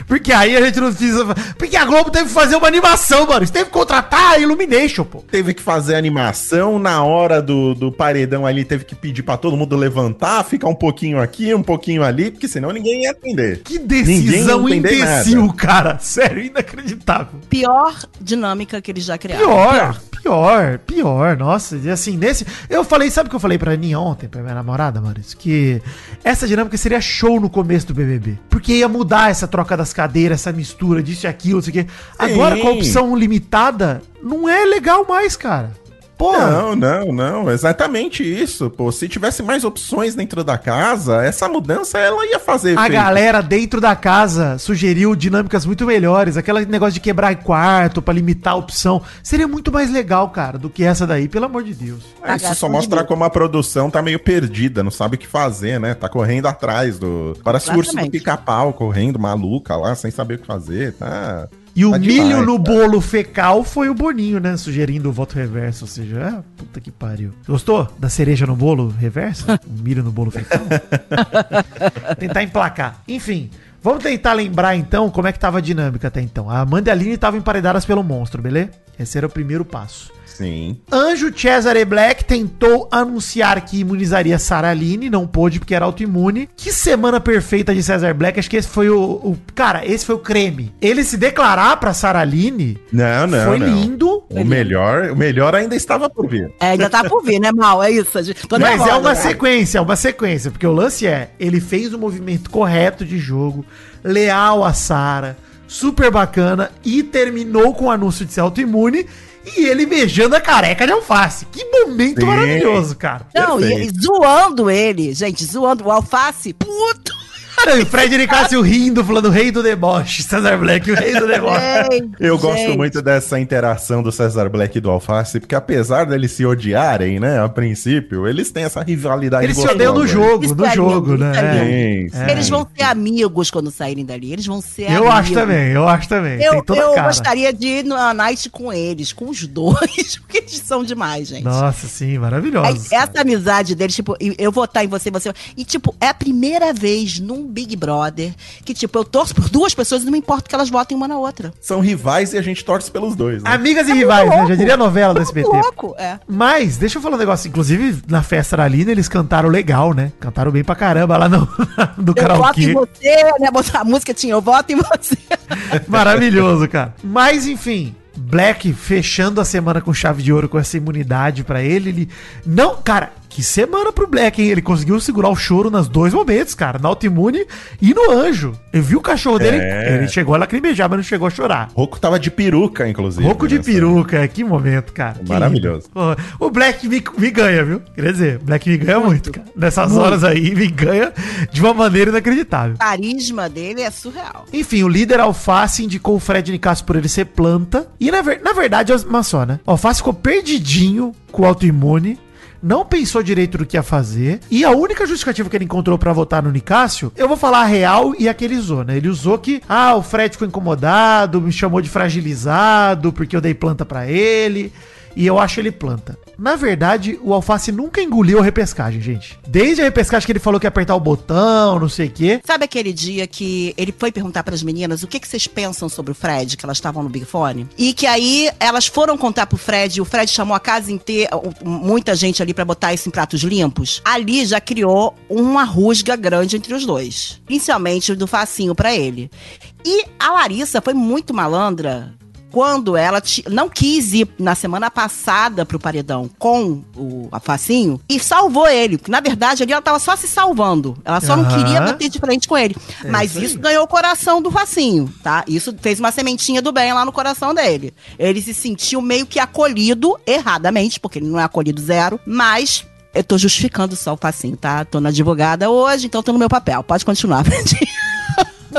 Porque aí a gente não precisa. Porque a Globo teve que fazer uma animação, Maurício. Teve que contratar a Illumination, pô. Teve que fazer animação na hora do, do paredão ali, teve que pedir pra todo mundo levantar, ficar um pouquinho aqui, um pouquinho ali, porque senão ninguém ia atender. Que decisão imbecil, nada. cara. Sério, inacreditável. Pior dinâmica que eles já criaram. Pior, pior, pior, Nossa, e assim, nesse. Eu falei, sabe o que eu falei pra Aninha ontem, pra minha namorada, Maurício? Que essa dinâmica seria show no começo do BBB. Porque ia mudar essa troca das cadeiras, essa mistura disso e aquilo, não sei o quê. Agora, com a opção limitada, não é legal mais, cara. Porra. Não, não, não, exatamente isso. Pô, se tivesse mais opções dentro da casa, essa mudança ela ia fazer A efeito. galera dentro da casa sugeriu dinâmicas muito melhores. Aquele negócio de quebrar quarto pra limitar a opção. Seria muito mais legal, cara, do que essa daí, pelo amor de Deus. Ah, Isso só mostra como a produção tá meio perdida, não sabe o que fazer, né? Tá correndo atrás do. Parece o urso do pica-pau correndo, maluca lá, sem saber o que fazer, tá? E o Tá milho demais, no cara. bolo fecal foi o Boninho, né? Sugerindo o voto reverso. Ou seja, ah, puta que pariu. Gostou da cereja no bolo reverso? o milho no bolo fecal? tentar emplacar. Enfim, vamos tentar lembrar então como é que tava a dinâmica até então. A Amanda e a Aline estavam emparedadas pelo monstro, beleza? Esse era o primeiro passo. Sim. Anjo Cesare Black tentou anunciar que imunizaria Sarah Aline, não pôde porque era autoimune. Que semana perfeita de Cesar Black, acho que esse foi o, o- Cara, esse foi o creme. Ele se declarar pra Sarah Aline Não, não. foi não. lindo. O melhor, o melhor ainda estava por vir. É, ainda tá por vir, né, Mal? É isso. Tô Mas nervosa, é uma né? sequência, é uma sequência, porque o lance é, ele fez o movimento correto de jogo, leal a Sara, super bacana, e terminou com o anúncio de ser autoimune, e ele beijando a careca de alface. Que momento Sim. maravilhoso, cara. Não, e, e zoando ele, gente, zoando o alface. Puto! E o Fred Nicásio rindo, falando rei do deboche. César Black, o rei do deboche. Ei, Eu gosto gente. muito dessa interação do César Black e do Alface, porque apesar deles se odiarem, né, a princípio, eles têm essa rivalidade Eles se gostosa. odeiam no jogo, Isso no é jogo, né? isso é É. Sim, sim. Eles vão ser amigos quando saírem dali. Eles vão ser Eu acho amigos. também, eu acho também. Eu, Tem toda eu gostaria de ir na night com eles, com os dois, porque eles são demais, gente. Nossa, sim, maravilhoso. essa amizade deles, tipo, e- eu vou estar em você, você. E, tipo, é a primeira vez num Big Brother que, tipo, eu torço por duas pessoas e não me importa que elas votem uma na outra. São rivais e a gente torce pelos dois, né? Amigas e rivais, né? Já diria a novela do Muito SBT. louco, é. Mas, deixa eu falar um negócio. Inclusive, na festa da Lina, eles cantaram legal, né? Cantaram bem pra caramba lá no, do Eu voto em karaokê. você, né? Botar a música tinha, eu voto em você. Maravilhoso, cara. Mas, enfim. Black fechando a semana com chave de ouro com essa imunidade pra ele, ele não, cara, que semana pro Black, hein? Ele conseguiu segurar o choro nos dois momentos, cara, na autoimune e no anjo. Eu vi o cachorro dele, É. ele chegou a lacrimejar, mas não chegou a chorar. Roco tava de peruca, inclusive. Rouco de peruca, que momento, cara. Maravilhoso. O Black me, me ganha, viu? Quer dizer, Black me ganha muito, cara. Nessas horas aí, me ganha de uma maneira inacreditável. O carisma dele é surreal. Enfim, o líder Alface indicou o Fred Nicasso por ele ser planta. E na, ver- na verdade, uma só, né? O Alface ficou perdidinho com o autoimune. Não pensou direito do que ia fazer. E a única justificativa que ele encontrou pra votar no Nicásio, eu vou falar a real e a que ele usou, né? Ele usou que, ah, o Fred ficou incomodado, me chamou de fragilizado, porque eu dei planta pra ele. E eu acho ele planta. Na verdade, o Alface nunca engoliu a repescagem, gente. Desde a repescagem que ele falou que ia apertar o botão, não sei o quê. Sabe aquele dia que ele foi perguntar para as meninas o que, que vocês pensam sobre o Fred, que elas estavam no Big Fone? E que aí elas foram contar pro Fred, e o Fred chamou a casa inteira, muita gente ali para botar isso em pratos limpos. Ali já criou uma rusga grande entre os dois. Principalmente do facinho para ele. E a Larissa foi muito malandra quando ela não quis ir na semana passada pro paredão com o Facinho e salvou ele. Porque, na verdade, ali ela tava só se salvando. Ela só não Aham. queria bater de frente com ele. Mas isso isso ganhou o coração do Facinho, tá? Isso fez uma sementinha do bem lá no coração dele. Ele se sentiu meio que acolhido, erradamente, porque ele não é acolhido zero, mas. Eu tô justificando só o Facinho, tá? Tô na advogada hoje, então tô no meu papel. Pode continuar, Fred.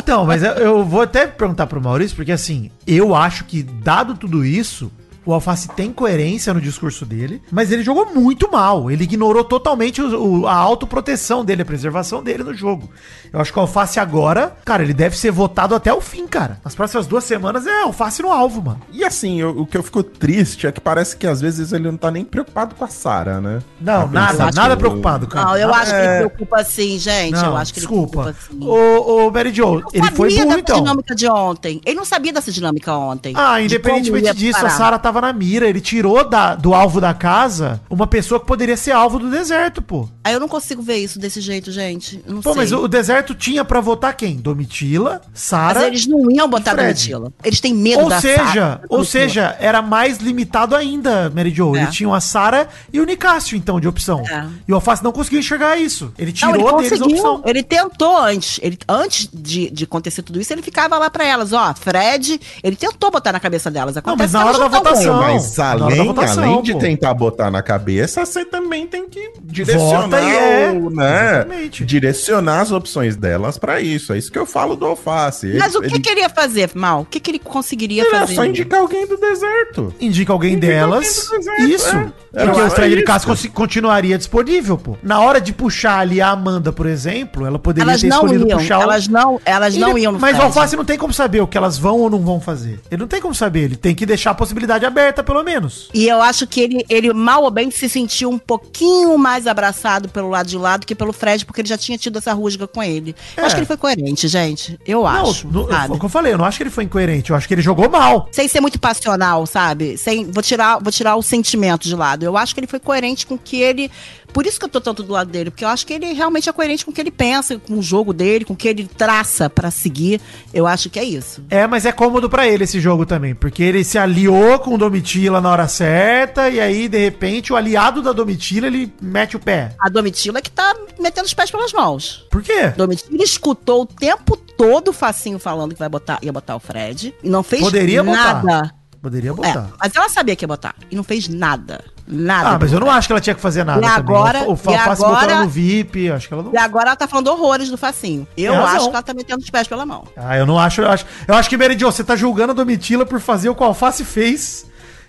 Então, mas eu, eu vou até perguntar pro Maurício, porque assim, eu acho que, dado tudo isso, o Alface tem coerência no discurso dele, mas ele jogou muito mal. Ele ignorou totalmente o- o- a autoproteção dele, a preservação dele no jogo. Eu acho que o Alface agora, cara, ele deve ser votado até o fim, cara. Nas próximas duas semanas é Alface no alvo, mano. E assim, eu- o que eu fico triste é que parece que às vezes ele não tá nem preocupado com a Sara, né? Não, Tá nada, pensando- nada preocupado, cara. Não, eu Nada- acho que ele preocupa sim, gente. Não, eu acho que desculpa. ele preocupa sim. Ô, ô, Mary Jo, ele foi sabia burro, dessa então. dinâmica de ontem. Ele não sabia dessa dinâmica ontem. Ah, De independentemente disso, a. Sara tava na mira. Ele tirou da, do alvo da casa uma pessoa que poderia ser alvo do deserto, pô. Aí eu não consigo ver isso desse jeito, gente. Eu não Pô, sei. mas o, o deserto tinha pra votar quem? Domitila, Mas Sara. eles não iam botar. Domitila. Eles têm medo Ou da seja, Sara, ou seja, era mais limitado ainda, Mary Jo. É. Eles tinham a Sara e o Nicásio, então, de opção. É. E o Alface não conseguiu enxergar isso. Ele Não, tirou ele deles a opção. Ele tentou antes. Ele, antes de, de acontecer tudo isso, ele ficava lá pra elas. Ó, Fred, ele tentou botar na cabeça delas. mas Acontece na que hora elas da não tão votação-. Mas além, votação, além de pô. tentar botar na cabeça, você também tem que direcionar, é. o, né? Exatamente. Direcionar as opções delas pra isso. É isso que eu falo do alface. Mas Ele- o que, ele- que ele ia fazer, Mal? O que, que ele conseguiria Ele é fazer? só indicar alguém do deserto. Indica alguém Indica delas. alguém do deserto, isso. é. Porque o Fred consi- continuaria disponível, pô. Na hora de puxar ali a Amanda, por exemplo, ela poderia Elas ter não escolhido iam. puxar o- Elas não, elas não iam Mas o. Alface não tem como saber o que elas vão ou não vão fazer. Ele não tem como saber. Ele tem que deixar a possibilidade aberta, pelo menos. E eu acho que ele, ele, mal ou bem, se sentiu um pouquinho mais abraçado pelo lado de lá do que pelo Fred, porque ele já tinha tido essa rusga com ele. Eu É. acho que ele foi coerente, gente. Eu acho. não, sabe? o que eu falei, eu não acho que ele foi incoerente. Eu acho que ele jogou mal. Sem ser muito passional, sabe? Sem, vou, tirar, vou tirar o sentimento de lado. Eu acho que ele foi coerente com o que ele. Por isso que eu tô tanto do lado dele, porque eu acho que ele realmente é coerente com o que ele pensa, com o jogo dele, com o que ele traça pra seguir. Eu acho que é isso. É, mas é cômodo pra ele esse jogo também, porque ele se aliou com o Domitila na hora certa e aí de repente o aliado da Domitila ele mete o pé. A Domitila que tá metendo os pés pelas mãos. Por quê? Domitila escutou o tempo todo o Facinho falando que vai botar, ia botar o Fred. E não fez Poderia botar. nada. Poderia É, botar. mas ela sabia que ia botar. E não fez nada. Nada. Ah, mas eu não acho que ela tinha que fazer nada. E também. agora- o, o Alface botou ela no VIP, acho que ela não. E agora ela tá falando horrores do facinho. Eu razão. acho que ela tá metendo os pés pela mão. Ah, eu não acho, eu acho. Eu acho que, Jo, você tá julgando a Domitila por fazer o que o Alface fez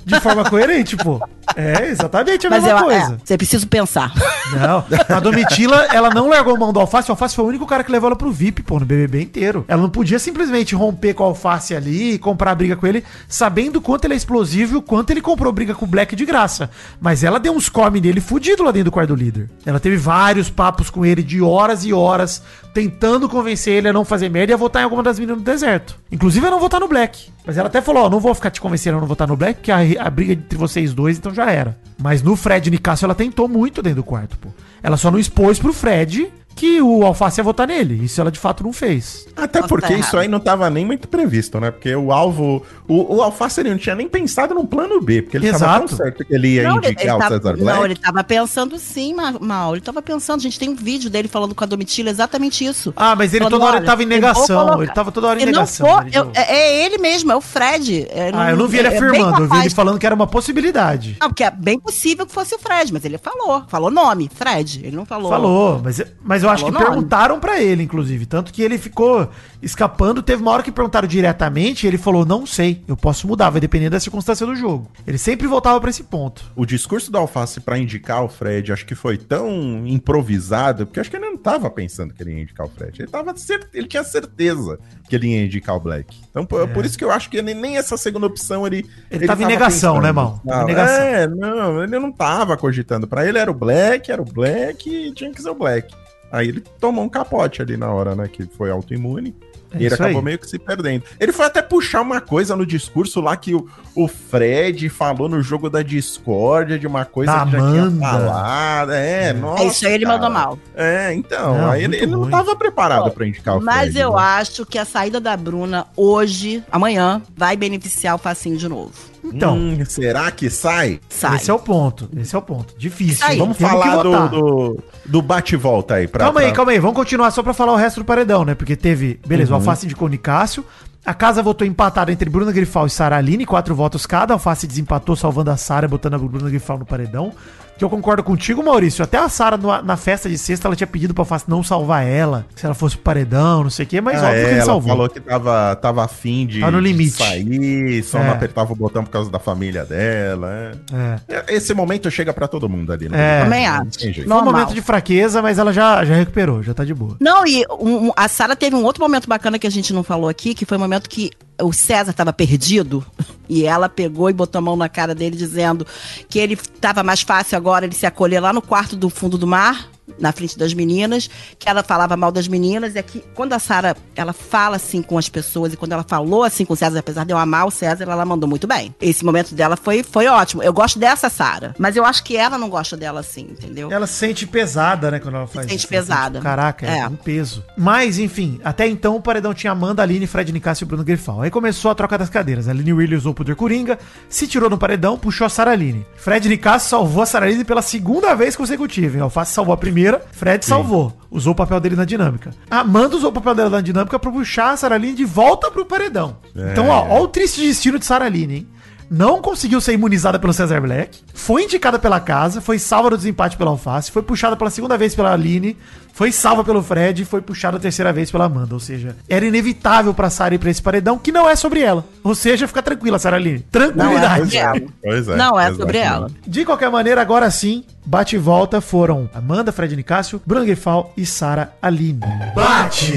de forma coerente, pô. É, exatamente a Mas mesma eu, coisa. é, você precisa pensar. Não, a Domitila, ela não largou mão do Alface. O Alface foi o único cara que levou ela pro VIP, pô, no BBB inteiro. Ela não podia simplesmente romper com o Alface ali e comprar briga com ele, sabendo o quanto ele é explosivo e o quanto ele comprou briga com o Black de graça. Mas ela deu uns come nele fudido lá dentro do quarto do líder. Ela teve vários papos com ele de horas e horas, tentando convencer ele a não fazer merda e a votar em alguma das meninas do deserto. Inclusive a não votar no Black. Mas ela até falou, ó, não vou ficar te convencendo a não votar no Black, porque a, a briga entre vocês dois, então já era. Mas no Fred Nicásio ela tentou muito dentro do quarto, pô. Ela só não expôs pro Fred que o Alface ia votar nele. Isso ela de fato não fez. Até Nossa, porque tá isso aí não tava nem muito previsto, né? Porque o alvo. O, o Alface ele não tinha nem pensado num plano B, porque ele tava Exato. tão certo que ele ia Não, ele, indicar ele o tava, César Black. não, ele tava pensando sim, Ma- Mal. Ele tava pensando. A gente tem um vídeo dele falando com a Domitila exatamente isso. Ah, mas ele Falando, toda hora olha, tava em negação. colocar- Ele tava toda hora em não negação. for, Jo. eu- é, é ele mesmo, é o Fred. É, ah, eu não vi ele é afirmando, eu vi ele falando que era uma possibilidade. Não, porque é bem possível que fosse o Fred, mas ele falou. Falou nome, Fred. Ele não falou. Falou, mas, mas eu acho Falou que nome. perguntaram pra ele, inclusive. Tanto que ele ficou escapando. Teve uma hora que perguntaram diretamente e ele falou: Não sei, eu posso mudar, vai depender da circunstância do jogo. Ele sempre voltava pra esse ponto. O discurso do Alface pra indicar o Fred, acho que foi tão improvisado, porque acho que ele não tava pensando que ele ia indicar o Fred. Ele, tava cer- ele tinha certeza que ele ia indicar o Black. Então, por, por isso que eu acho que ele- nem essa segunda opção ele. É. Ele tava em negação, né, Mal? Tava em Não, negação. É, não, ele não tava cogitando. Pra ele era o Black, era o Black e tinha que ser o Black. Aí ele tomou um capote ali na hora, né? Que foi autoimune. É e ele acabou aí. meio que se perdendo. Ele foi até puxar uma coisa no discurso lá que o, o Fred falou no jogo da discórdia de uma coisa Da que já tinha Amanda. falado. É, nossa. É isso aí, ele cara. mandou mal. É, então. Não, aí ele, ele não ruim. tava preparado pra indicar o Mas Fred. eu né? acho que a saída da Bruna hoje, amanhã, vai beneficiar o facinho de novo. Então, Hum, será que sai? Sai. esse é o ponto. Esse é o ponto. Difícil. Aí, Vamos Temos falar do, do, do bate-volta aí. Pra, calma aí, pra- calma aí. Vamos continuar só pra falar o resto do paredão, né? Porque teve, beleza, o Alface indicou o Nicásio. A casa votou empatado entre Bruna Grifal e Sara Aline, quatro votos cada. A Alface desempatou, salvando a Sara, botando a Bruna Grifal no paredão. Que eu concordo contigo, Maurício. Até a Sara na festa de sexta, ela tinha pedido pra não salvar ela, se ela fosse pro paredão, não sei o quê, mas Ah, óbvio é, que ele ela salvou. falou que tava, tava afim de, Tá no de limite. sair, só É. não apertava o botão por causa da família dela. é. É. Esse momento chega pra todo mundo ali. É. Também Não acho. tem jeito. Foi um momento de fraqueza, mas ela já, já recuperou, já tá de boa. Não, e um- um- a Sara teve um outro momento bacana que a gente não falou aqui, que foi o momento que o César estava perdido e ela pegou e botou a mão na cara dele dizendo que ele estava mais fácil agora ele se acolher lá no quarto do fundo do mar, na frente das meninas, que ela falava mal das meninas, e aqui, quando a Sara, ela fala assim com as pessoas, e quando ela falou assim com o César, apesar de eu amar o César, ela mandou muito bem. Esse momento dela foi, foi ótimo. Eu gosto dessa Sara, mas eu acho que ela não gosta dela assim, entendeu? Ela se sente pesada, né, quando ela faz sente isso. Ela pesada. Caraca, é. É. um peso. Mas, enfim, até então o paredão tinha Amanda, Aline, Fred Nicásio e Bruno Grifal. Aí começou a troca das cadeiras. A Aline Williams usou o poder Coringa, se tirou no paredão, puxou a Sara Aline. Fred Nicásio salvou a Sara Aline pela segunda vez consecutiva. Hein? Alface salvou a primeira, Fred salvou. Usou o papel dele na dinâmica. Amanda usou o papel dela na dinâmica pra puxar a Sara Aline de volta pro paredão. Então, ó, ó o triste destino de Sara Aline, hein? Não conseguiu ser imunizada pelo Cesar Black, foi indicada pela casa, foi salva do desempate pela Alface, foi puxada pela segunda vez pela Aline, foi salva pelo Fred e foi puxada a terceira vez pela Amanda. Ou seja, era inevitável pra Sarah ir pra esse paredão, que não é sobre ela. Ou seja, fica tranquila, Sarah Aline. Tranquilidade. sobre ela. Pois é, Não é sobre ela. De qualquer maneira, agora sim, bate e volta foram Amanda, Fred Nicásio, Bruno Grifal e Sara Aline. Bate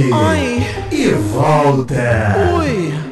e volta. O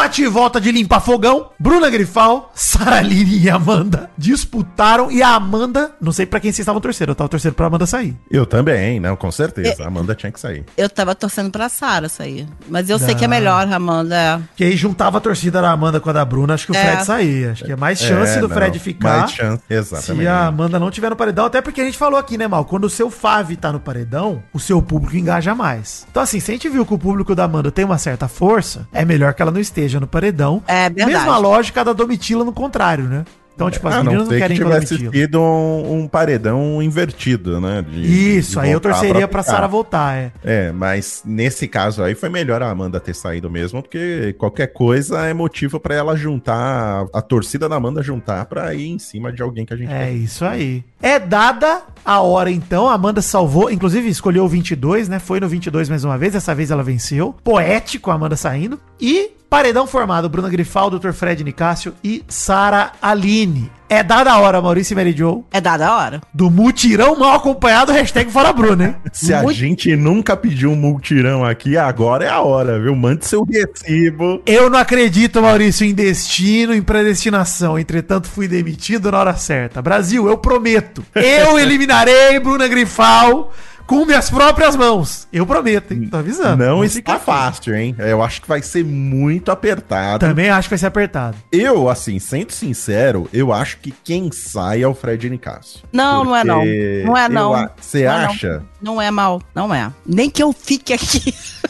bate e volta de limpar fogão, Bruna Grifal, Sara Aline e Amanda disputaram e a Amanda, não sei pra quem vocês estavam torcendo, eu tava torcendo pra Amanda sair. Eu também, não, com certeza. A Amanda tinha que sair. Eu tava torcendo pra Sara sair. Mas eu sei que é Não. melhor, Amanda. é. Que aí juntava a torcida da Amanda com a da Bruna, acho que o É. Fred sair. Acho que é mais chance É, do não, Fred ficar. Mais chance, Se exatamente. a Amanda não tiver no paredão, até porque a gente falou aqui, né, Mal? Quando o seu Fave tá no paredão, o seu público engaja mais. Então, assim, se a gente viu que o público da Amanda tem uma certa força, é melhor que ela não esteja no paredão. É verdade. Mesma lógica da Domitila no contrário, né? Então, tipo, as a não meninas não, ser que querem tivesse Domitila. sido um, um paredão invertido, né? de- Isso, de aí eu torceria pra ficar. Sara voltar, é. É, mas nesse caso aí foi melhor a Amanda ter saído mesmo, porque qualquer coisa é motivo pra ela juntar, a torcida da Amanda juntar pra ir em cima de alguém que a gente É isso aí. É dada a hora então, a Amanda salvou, inclusive escolheu o 22, né? Foi no 22 mais uma vez, dessa vez ela venceu. Poético a Amanda saindo. E paredão formado, Bruna Grifal, Dr. Fred Nicásio e Sara Aline. É dada a hora, Maurício e Mary Jo, É dada a hora. do mutirão mal acompanhado, hashtag Fora Bruna, hein? Se a Muito- gente nunca pediu um multirão aqui, agora é a hora, viu? Mande seu recibo. Eu não acredito, Maurício, em destino, em predestinação. Entretanto, fui demitido na hora certa. Brasil, eu prometo. Eu eliminarei Bruna Grifal com minhas próprias mãos. Eu prometo, hein? Tô avisando. Não está ficar fácil, hein? Eu acho que vai ser muito apertado. Também acho que vai ser apertado. Eu, assim, sendo sincero, eu acho que quem sai é o Fred Nicásio. Não, não é não. Não é não. Você Não é não. acha? Não é mal, não é. Nem que eu fique aqui.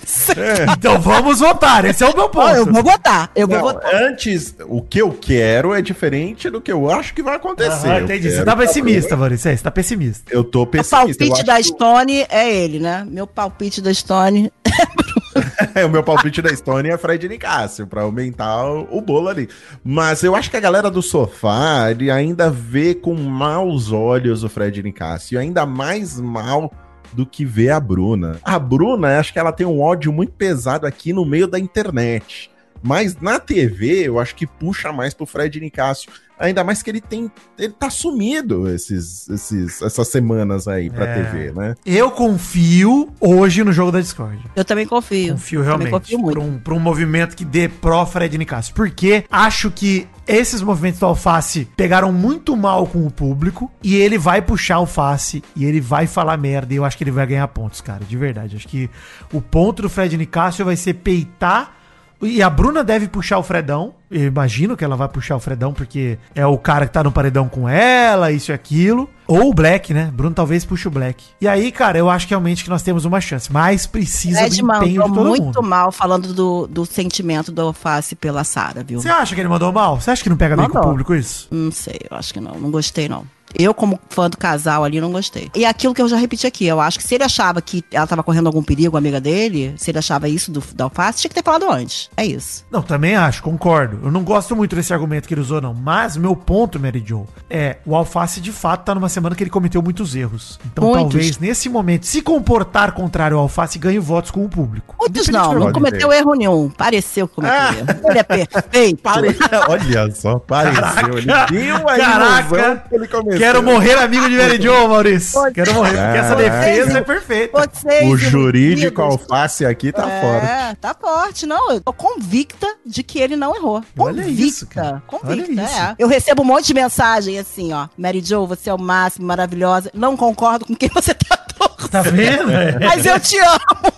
Então vamos votar. Esse é o meu ponto. Eu vou votar. Eu vou Não, votar. antes, o que eu quero é diferente do que eu acho que vai acontecer. Ah, entendi. Você tá pessimista, Maurício. É, você tá pessimista. Eu tô O pessimista. eu palpite da que- Stone é ele, né? Meu palpite da Stone. É, o meu palpite da Estônia é Fred Nicásio, pra aumentar o, o bolo ali. Mas eu acho que a galera do sofá, ele ainda vê com maus olhos o Fred Nicásio, ainda mais mal do que vê a Bruna. A Bruna, acho que ela tem um ódio muito pesado aqui no meio da internet. Mas na TV, eu acho que puxa mais pro Fred Nicásio. Ainda mais que ele tem. Ele tá sumido esses, esses, essas semanas aí pra É. TV, né? Eu confio hoje no jogo da Discord. Eu também confio. Confio realmente. confio muito. Pra um, pra um movimento que dê pró Fred Nicásio. Porque acho que esses movimentos do Alface pegaram muito mal com o público. E ele vai puxar o Alface. E ele vai falar merda. E eu acho que ele vai ganhar pontos, cara. De verdade. Acho que o ponto do Fred Nicásio vai ser peitar. E a Bruna deve puxar o Fredão. Eu imagino que ela vai puxar o Fredão, porque é o cara que tá no paredão com ela, isso e aquilo. Ou o Black, né? Bruno talvez puxe o Black. E aí, cara, eu acho que realmente que nós temos uma chance. Mas precisa Fred do empenho mandou de todo muito mundo. mal falando do, do sentimento do alface pela Sara, viu? Você acha que ele mandou mal? Você acha que não pega bem com o Mandou. público isso? Não sei, eu acho que não. Não gostei, não. Eu, como fã do casal ali, não gostei. E aquilo que eu já repeti aqui, eu acho que se ele achava que ela tava correndo algum perigo, a amiga dele, se ele achava isso do, da alface, tinha que ter falado antes. É isso. Não, também acho, concordo. Eu não gosto muito desse argumento que ele usou, não. Mas meu ponto, Mary Jo, é o Alface de fato tá numa semana que ele cometeu muitos erros. Então Muitos. talvez nesse momento, se comportar contrário ao Alface, ganhe votos com o público. Muitos não, não cometeu erro nenhum. Pareceu que cometeu Ah. erro. Ele é perfeito. Olha só, pareceu. Ele viu a Caraca, ele começou. Quero morrer amigo de Mary Jo, Maurício. Quero morrer, porque essa defesa é perfeita. Vocês, O jurídico amigos, alface aqui tá forte. É, tá forte. Não, eu tô convicta de que ele não errou. Olha Convicta. isso, cara. Convicta, Olha isso. é. Eu recebo um monte de mensagem assim, ó. Mary Jo, você é o máximo, maravilhosa. Não concordo com quem você tratou. Tá vendo? Mas eu te amo.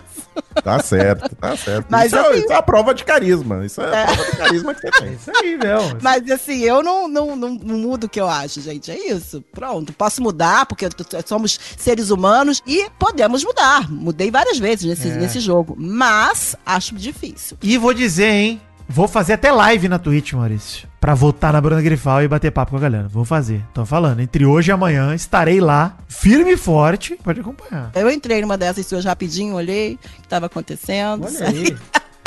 É. Tá certo, tá certo. Mas isso, é, assim- isso é a prova de carisma. Isso é a prova de carisma que você tem. Isso aí, meu. Mas assim, eu não, não, não, não mudo o que eu acho, gente. É isso. Pronto. Posso mudar, porque somos seres humanos e podemos mudar. Mudei várias vezes nesse, É. nesse jogo. Mas acho difícil. E vou dizer, hein? Vou fazer até live na Twitch, Maurício. Pra votar na Bruna Grifal e bater papo com a galera. Vou fazer. Tô falando. Entre hoje e amanhã estarei lá, firme e forte. Pode acompanhar. Eu entrei numa dessas suas rapidinho, olhei o que estava acontecendo. Olha aí.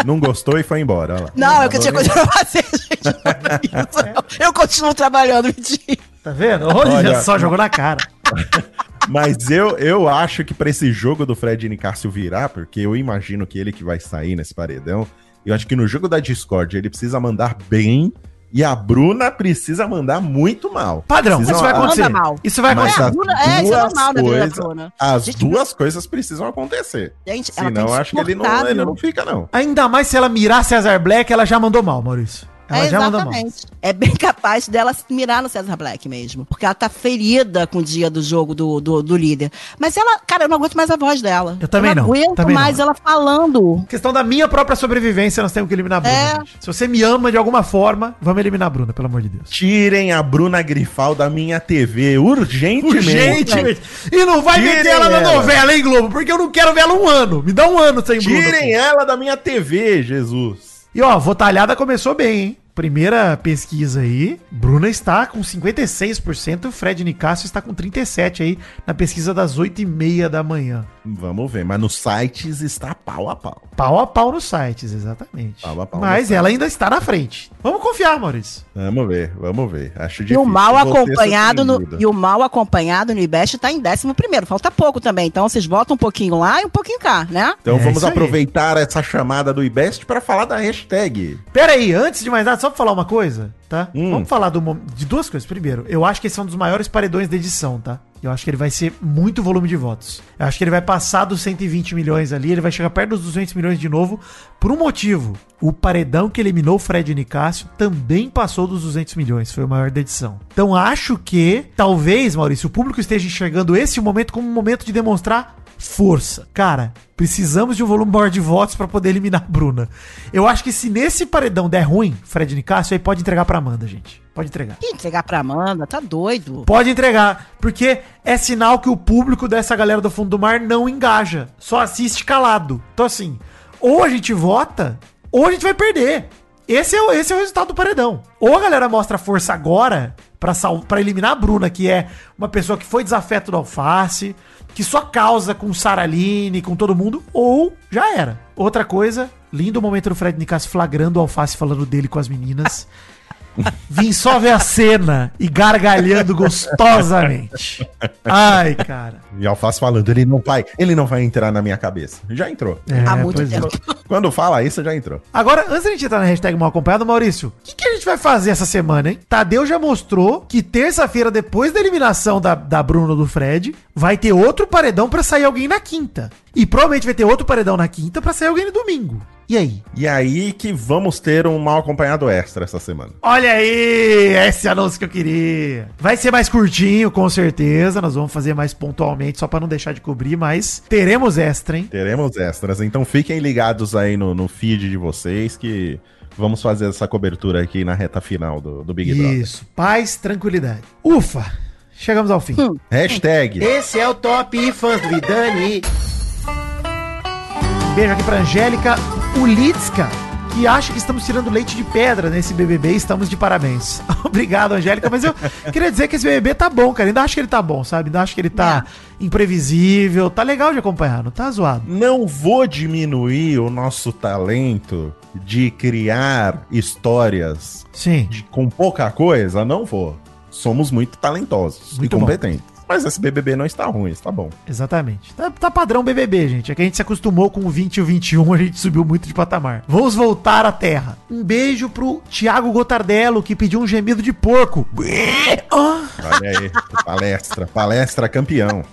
Não gostou e foi embora. Olha lá. Não, é que eu tinha coisa pra fazer, gente. Não é não. Eu continuo trabalhando, mentira. Tá vendo? Olha, Olha. só, jogou na cara. Mas eu, eu acho que pra esse jogo do Fred Nicásio virar, porque eu imagino que ele que vai sair nesse paredão, eu acho que no jogo da Discord ele precisa mandar bem e a Bruna precisa mandar muito mal. Padrão, Precisam- isso vai acontecer. Manda mal. Isso vai Mas acontecer. a as Bruna- é, isso é duas normal na vida da coisas- Bruna. As Gente, duas coisas precisam acontecer. Gente, ela Senão tá eu acho que ele não, ele não fica, não. Ainda mais se ela mirar Cesar Black, ela já mandou mal, Maurício. Ela É, já mandou mal. exatamente. É bem capaz dela se mirar no César Black mesmo. Porque ela tá ferida com o dia do jogo do, do, do líder. Mas ela, cara, eu não aguento mais a voz dela. Eu também eu não, aguento também mais não. ela falando. Questão da minha própria sobrevivência, nós temos que eliminar a Bruna. É. gente. Se você me ama de alguma forma, vamos eliminar a Bruna, pelo amor de Deus. Tirem a Bruna Grifal da minha TV, urgentemente. Urgentemente. E não vai Tirem meter ela na ela. novela, hein, Globo? Porque eu não quero ver ela um ano. Me dá um ano sem Bruna. Tirem ela da minha TV, Jesus. E ó, Votalhada começou bem, hein? Primeira pesquisa aí, Bruna está com 56%, Fred Nicásio está com 37% aí na pesquisa das 8h30 da manhã. Vamos ver, mas nos sites está pau a pau. Pau a pau nos sites, exatamente. Pau a pau Mas ela ainda está na frente. Vamos confiar, Maurício. Vamos ver, vamos ver. Acho E difícil. o mal acompanhado no, e o mal acompanhado no IBEST tá em 11 primeiro. Falta pouco também. Então vocês botam um pouquinho lá e um pouquinho cá, né? Então É vamos aproveitar essa chamada do IBEST para falar da hashtag. Pera aí, antes de mais nada, só pra falar uma coisa, tá? Hum. Vamos falar do de duas coisas. Primeiro, eu acho que esse é um dos maiores paredões da edição, tá? Eu acho que ele vai ser muito volume de votos. Eu acho que ele vai passar dos 120 milhões ali, ele vai chegar perto dos 200 milhões de novo, por um motivo. O paredão que eliminou Fred Nicásio também passou dos 200 milhões, foi o maior da edição. Então acho que, talvez, Maurício, o público esteja enxergando esse momento como um momento de demonstrar força. Cara, precisamos de um volume maior de votos pra poder eliminar a Bruna. Eu acho que se nesse paredão der ruim, Fred Nicásio, aí pode entregar pra Amanda, gente. Pode entregar. Ih, entregar pra Amanda, tá doido. Pode entregar, porque é sinal que o público dessa galera do fundo do mar não engaja, só assiste calado. Então assim, ou a gente vota, ou a gente vai perder. Esse é, o- esse é o resultado do paredão. Ou a galera mostra força agora pra, sal- pra eliminar a Bruna, que é uma pessoa que foi desafeto do alface, que só causa com Saraline, com todo mundo, ou já era. Outra coisa, lindo momento do Fred Nicasso flagrando o alface falando dele com as meninas. Vim só ver a cena e gargalhando gostosamente. Ai, cara. E Alface falando, ele não vai, ele não vai entrar na minha cabeça. Já entrou. É, Há muito é. tempo. Quando fala isso, já entrou. Agora, antes da gente entrar na hashtag mal acompanhado, Maurício, o que, que a gente vai fazer essa semana, hein? Tadeu já mostrou que terça-feira, depois da eliminação da, da Bruno do Fred, vai ter outro paredão pra sair alguém na quinta. E provavelmente vai ter outro paredão na quinta pra sair alguém no domingo. E aí? E aí que vamos ter um mal acompanhado extra essa semana. Olha aí, esse anúncio que eu queria. Vai ser mais curtinho, com certeza. Nós vamos fazer mais pontualmente, só pra não deixar de cobrir, mas teremos extra, hein? Teremos extras, então fiquem ligados aí no, no feed de vocês que vamos fazer essa cobertura aqui na reta final do, do Big Brother. Isso, paz, tranquilidade. Ufa, chegamos ao fim. Hashtag. Esse é o Top Fãs do Vidani. Beijo aqui pra Angélica Ulitska, que acha que estamos tirando leite de pedra nesse BBB e estamos de parabéns. Obrigado, Angélica, mas eu queria dizer que esse BBB tá bom, cara. Ainda acho que ele tá bom, sabe? Ainda acho que ele tá imprevisível, tá legal de acompanhar, não tá zoado. Não vou diminuir o nosso talento de criar histórias Sim. de- com pouca coisa, não vou. Somos muito talentosos Muito e bom. Mas esse BBB não está ruim, está bom. Exatamente. Tá, tá padrão BBB, gente. É que a gente se acostumou com o 20 e o 21, a gente subiu muito de patamar. Vamos voltar à terra. Um beijo pro Thiago Gotardello, que pediu um gemido de porco. Olha aí, palestra, palestra campeão.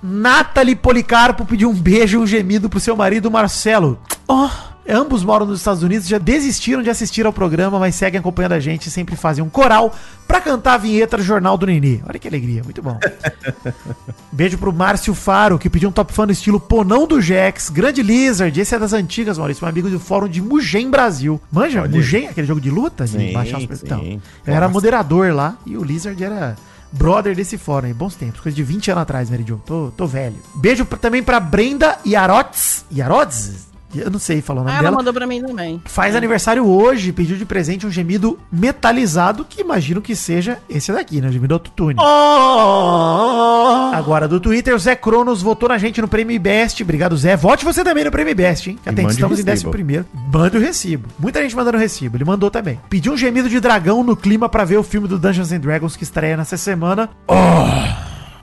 Nathalie Policarpo pediu um beijo e um gemido pro seu marido Marcelo. Oh, ambos moram nos Estados Unidos, já desistiram de assistir ao programa, mas seguem acompanhando a gente e sempre fazem um coral pra cantar a vinheta do Jornal do Nenê. Olha que alegria, muito bom. Beijo pro Márcio Faro, que pediu um top fã no estilo Ponão do Jex, Grande Lizard, esse é das antigas, Maurício, um amigo do fórum de Mugen Brasil. Manja, Olha. Mugen, aquele jogo de luta? De Sim, baixar os- sim. Então, eu era moderador lá e o Lizard era brother desse fórum aí. Bons tempos, coisa de 20 anos atrás, Mary Jo. Tô, tô velho. Beijo pra- também pra Brenda Yarots. Yarots? Eu não sei falar o nome Ah, ela dela. mandou pra mim também. Faz aniversário hoje, pediu de presente um gemido metalizado, que imagino que seja esse daqui, né? O gemido autotune. Agora, do Twitter, o Zé Cronos votou na gente no Prêmio Best. Obrigado, Zé. Vote você também no Prêmio Best, hein? Que até estamos em o décimo recibo. primeiro. Manda o recibo. Muita gente mandando recibo. Ele mandou também. Pediu um gemido de dragão no clima pra ver o filme do Dungeons and Dragons que estreia nessa semana.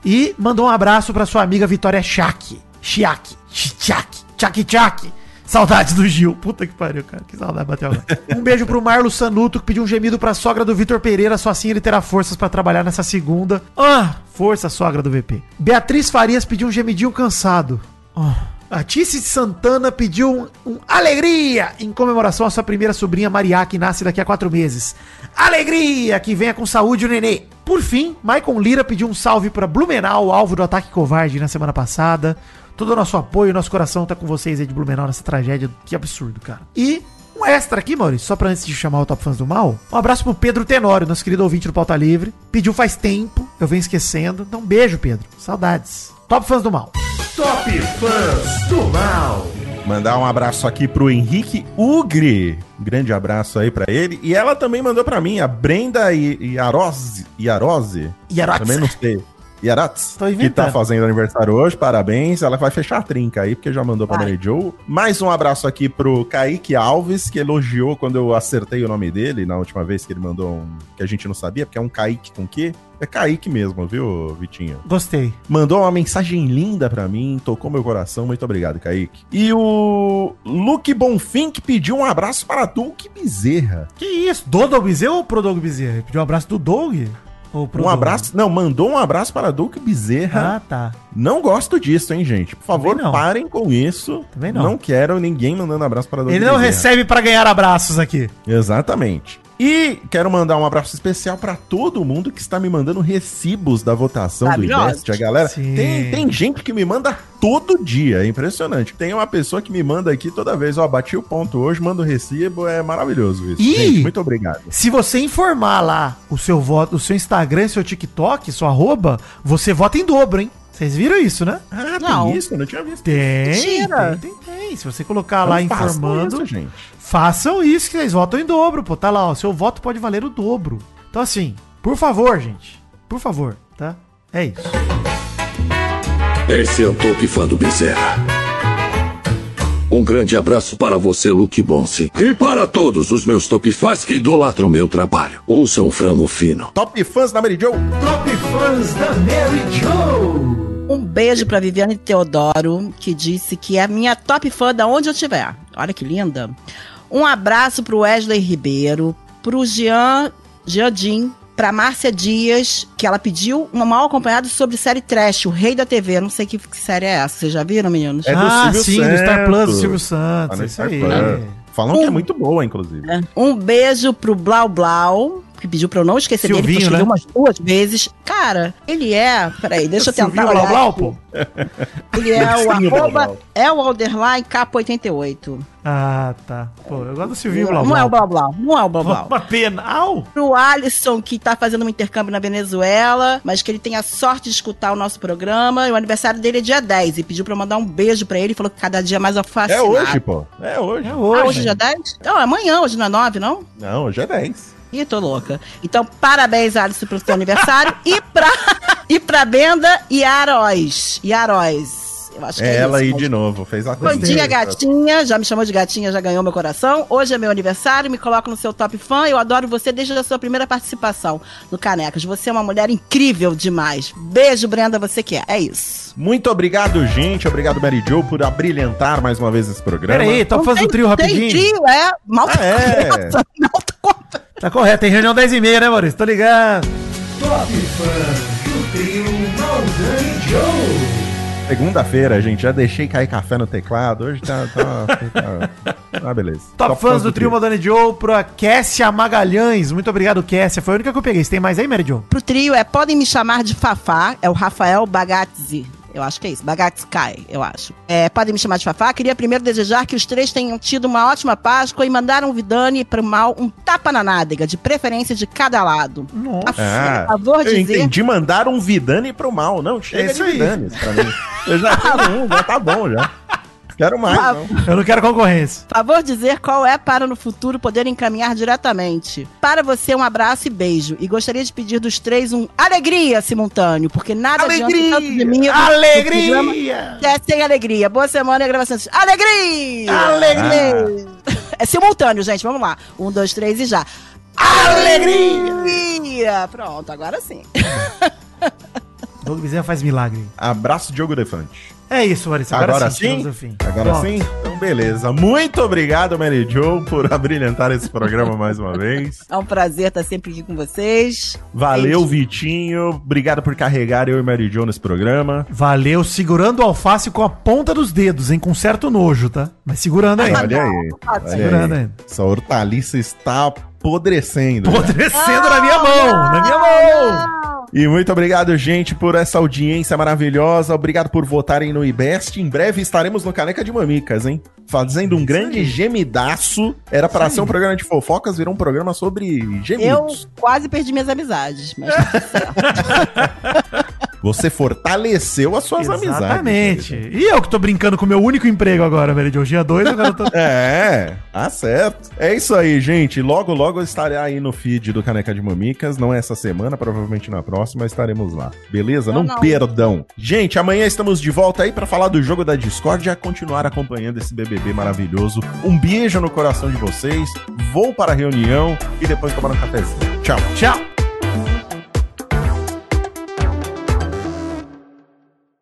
E mandou um abraço pra sua amiga Vitória Chak. Chiak. Chiak. Chak Chak. Saudades do Gil. Puta que pariu, cara. Que saudade bateu agora. Um beijo pro Marlo Sanuto, que pediu um gemido pra sogra do Vitor Pereira, só assim ele terá forças pra trabalhar nessa segunda. Ah, força, sogra do VP. Beatriz Farias pediu um gemidinho cansado. Ah. A Tice Santana pediu um, um alegria em comemoração à sua primeira sobrinha Maria, que nasce daqui a quatro meses. Alegria! Que venha com saúde o nenê. Por fim, Maicon Lira pediu um salve pra Blumenau, alvo do ataque covarde na semana passada. Todo o nosso apoio, nosso coração tá com vocês aí de Blumenau nessa tragédia. Que absurdo, cara. E um extra aqui, Maurício, só pra antes de chamar o Top Fãs do Mal. Um abraço pro Pedro Tenório, nosso querido ouvinte do Pauta Livre. Pediu faz tempo, eu venho esquecendo. Então, um beijo, Pedro. Saudades. Top Fãs do Mal. Top Fãs do Mal. Mandar um abraço aqui pro Henrique Ugri. Grande abraço aí pra ele. E ela também mandou pra mim, a Brenda Yarose. Yarose? Yaratz. Também não sei. Yaratz, que tá fazendo aniversário hoje, parabéns. Ela vai fechar a trinca aí, porque já mandou pra. Mary Joe. Mais um abraço aqui pro Kaique Alves, que elogiou quando eu acertei o nome dele na última vez que ele mandou um. que a gente não sabia, porque é um Kaique com quê? É Kaique mesmo, viu, Vitinho? Gostei. Mandou uma mensagem linda pra mim, tocou meu coração. Muito obrigado, Kaique. E o Luke Bonfim que pediu um abraço para Duque Bezerra. Que isso? Do Doug Bezerra ou pro Doug Bezerra? Pediu um abraço do Doug? Um abraço, não, mandou um abraço para Duque Bezerra. Ah, tá. Não gosto disso, hein, gente? Por favor, não. parem com isso. Também não. quero ninguém mandando abraço para Duque Ele não Bezerra. recebe pra ganhar abraços aqui. Exatamente. E quero mandar um abraço especial para todo mundo que está me mandando recibos da votação do. Invest. A galera, Sim. tem, tem gente que me manda todo dia, é impressionante. Tem uma pessoa que me manda aqui toda vez, ó, bati o ponto hoje, manda o recibo, é maravilhoso isso. Ih! Gente, muito obrigado. Se você informar lá o seu voto, o seu Instagram e seu TikTok, sua arroba, você vota em dobro, hein? Vocês viram isso, né? Ah, Não. tem isso? Eu não tinha visto. Tem, Mentira. tem, tem, tem. Se você colocar lá Não façam informando, isso, gente. façam isso que vocês votam em dobro, pô. Tá lá, ó. Seu voto pode valer o dobro. Então, assim, por favor, gente. Por favor, tá? É isso. Esse é o Top Fã do Bezerra. Um grande abraço para você, Luke Bonsi. E para todos os meus Top Fãs que idolatram meu trabalho. Ouçam o frango fino. Top fãs da Mary Joe. Top fãs da Mary Joe. Um beijo pra Viviane Teodoro, que disse que é a minha top fã da onde eu estiver. Olha que linda. Um abraço pro Wesley Ribeiro, pro Jean, Jean pra Márcia Dias, que ela pediu um mal acompanhado sobre série Trash, o Rei da TV. Não sei que, que série é essa. Vocês já viram, meninos? É do ah, Silvio sim, do Star Plus, do Santos. Silvio Tá Santos. no isso aí. Plus. Falam que é Um- muito boa, inclusive. É. Um beijo pro Blau Blau, que pediu pra eu não esquecer dele, Silvinho, porque eu escrevi né? umas duas vezes. Cara, ele é. Peraí, deixa eu tentar. Silvinho olhar Blau, pô? Ele é o arroba, é o underline K88. Ah, tá. Pô, eu gosto do Silvinho Blau Não é o Blau. Blau não é o Blau Blau. Uma pena. Au! Pro Alisson, que tá fazendo um intercâmbio na Venezuela, mas que ele tem a sorte de escutar o nosso programa. E o aniversário dele é dia 10. E pediu pra eu mandar um beijo pra ele. Falou que cada dia mais É fascinado. hoje, pô. É hoje. É Ah, hoje. hoje é dia 10? Não, é amanhã, hoje não é 9, não? Não, hoje é 10. Ih, tô louca. Então, parabéns, Alisson, pelo seu aniversário. e pra, e pra Benda e Aróis. E Aróis. Eu acho que É é, ela aí de novo, fez a Bom dia, gatinha. Já me chamou de gatinha, já ganhou meu coração. Hoje é meu aniversário, me coloco no seu top fã. Eu adoro você desde a sua primeira participação no Canecas. Você é uma mulher incrível demais. Beijo, Brenda, você que é. É isso. Muito obrigado, gente. Obrigado, Mary Jo, por abrilhantar mais uma vez esse programa. Pera aí, top fãs do tem- trio Tem rapidinho. trio, é. Mal Ah, é? Mal conta. Tá correto, tem reunião 10 e meia, né, Maurício? Tô ligado. Top fãs do trio Maldani Joe. Segunda-feira, gente. Já deixei cair café no teclado. Hoje tá. tá, tá- ah, beleza. Top, fãs do trio Modani Joe pra Kessia Magalhães. Muito obrigado, Kessia. Foi a única que eu peguei. Você tem mais aí, Mary Jo? Pro trio é Podem Me Chamar de Fafá, é o Rafael Bagazzi. Eu acho que é isso, Bagatskai, eu acho. É, podem me chamar de Fafá. Queria primeiro desejar que os três tenham tido uma ótima Páscoa e mandaram o Vidani pro mal um tapa na nádega, de preferência de cada lado. Nossa. Ah, Por favor, eu dizer. entendi mandar um Vidani pro mal. Não, chega É isso de. Vidani pra mim. Eu já tenho um, já tá bom já. Quero mais, Ah, não. Eu não quero concorrência. Favor dizer qual é para no futuro poder encaminhar diretamente. Para você, um abraço e beijo. E gostaria de pedir dos três um alegria simultâneo, porque nada Alegria! tanto de mim. Alegria! É sem alegria. Boa semana e gravações. Alegria! Alegria! É simultâneo, gente. Vamos lá. Um, dois, três e já. Alegria! Pronto, agora sim. Doug Bezerra faz milagre. Abraço, Diogo Defante. É isso, Maurício. Agora, Agora, sim? fim. Agora Pronto. sim? Então, beleza. Muito obrigado, Mary Jo, por abrilhantar esse programa mais uma vez. É um prazer estar sempre aqui com vocês. Valeu, Vitinho. Obrigado por carregar eu e Mary Jo nesse programa. Valeu, segurando o alface com a ponta dos dedos, hein? Com certo nojo, tá? Mas segurando ainda. Olha aí. Olha Segurando aí. ainda. Essa hortaliça está apodrecendo. Apodrecendo na minha mão! Na minha mão! E muito obrigado, gente, por essa audiência maravilhosa. Obrigado por votarem no IBEST. Em breve estaremos no Caneca de Mamicas, hein? Fazendo um grande gemidaço. Era para ser um programa de fofocas, virou um programa sobre Eu gemidos. quase perdi minhas amizades, mas tá certo. Você fortaleceu as suas amizades. Exatamente. E eu que tô brincando com o meu único emprego agora, velho, de hoje dia 2, agora eu tô... É, tá certo. É isso aí, gente. Logo, logo eu estarei aí no feed do Caneca de Mamicas. Não é essa semana, provavelmente na próxima estaremos lá. Beleza? Não, Não, não. perdão. Gente, amanhã estamos de volta aí pra falar do jogo da Discord e a continuar acompanhando esse BBB maravilhoso. Um beijo no coração de vocês. Vou para a reunião e depois tomar um cafezinho. Tchau. Tchau.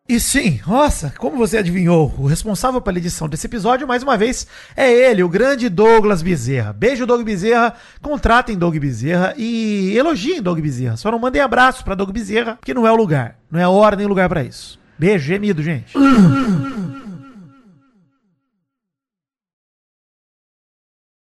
E sim, nossa, como você adivinhou, o responsável pela edição desse episódio, mais uma vez, é ele, o grande Douglas Bezerra. Beijo, Doug Bezerra, contratem Doug Bezerra e elogiem Doug Bezerra. Só não mandem abraço pra Doug Bezerra, porque não é o lugar, não é hora nem lugar pra isso. Beijo, gemido, gente.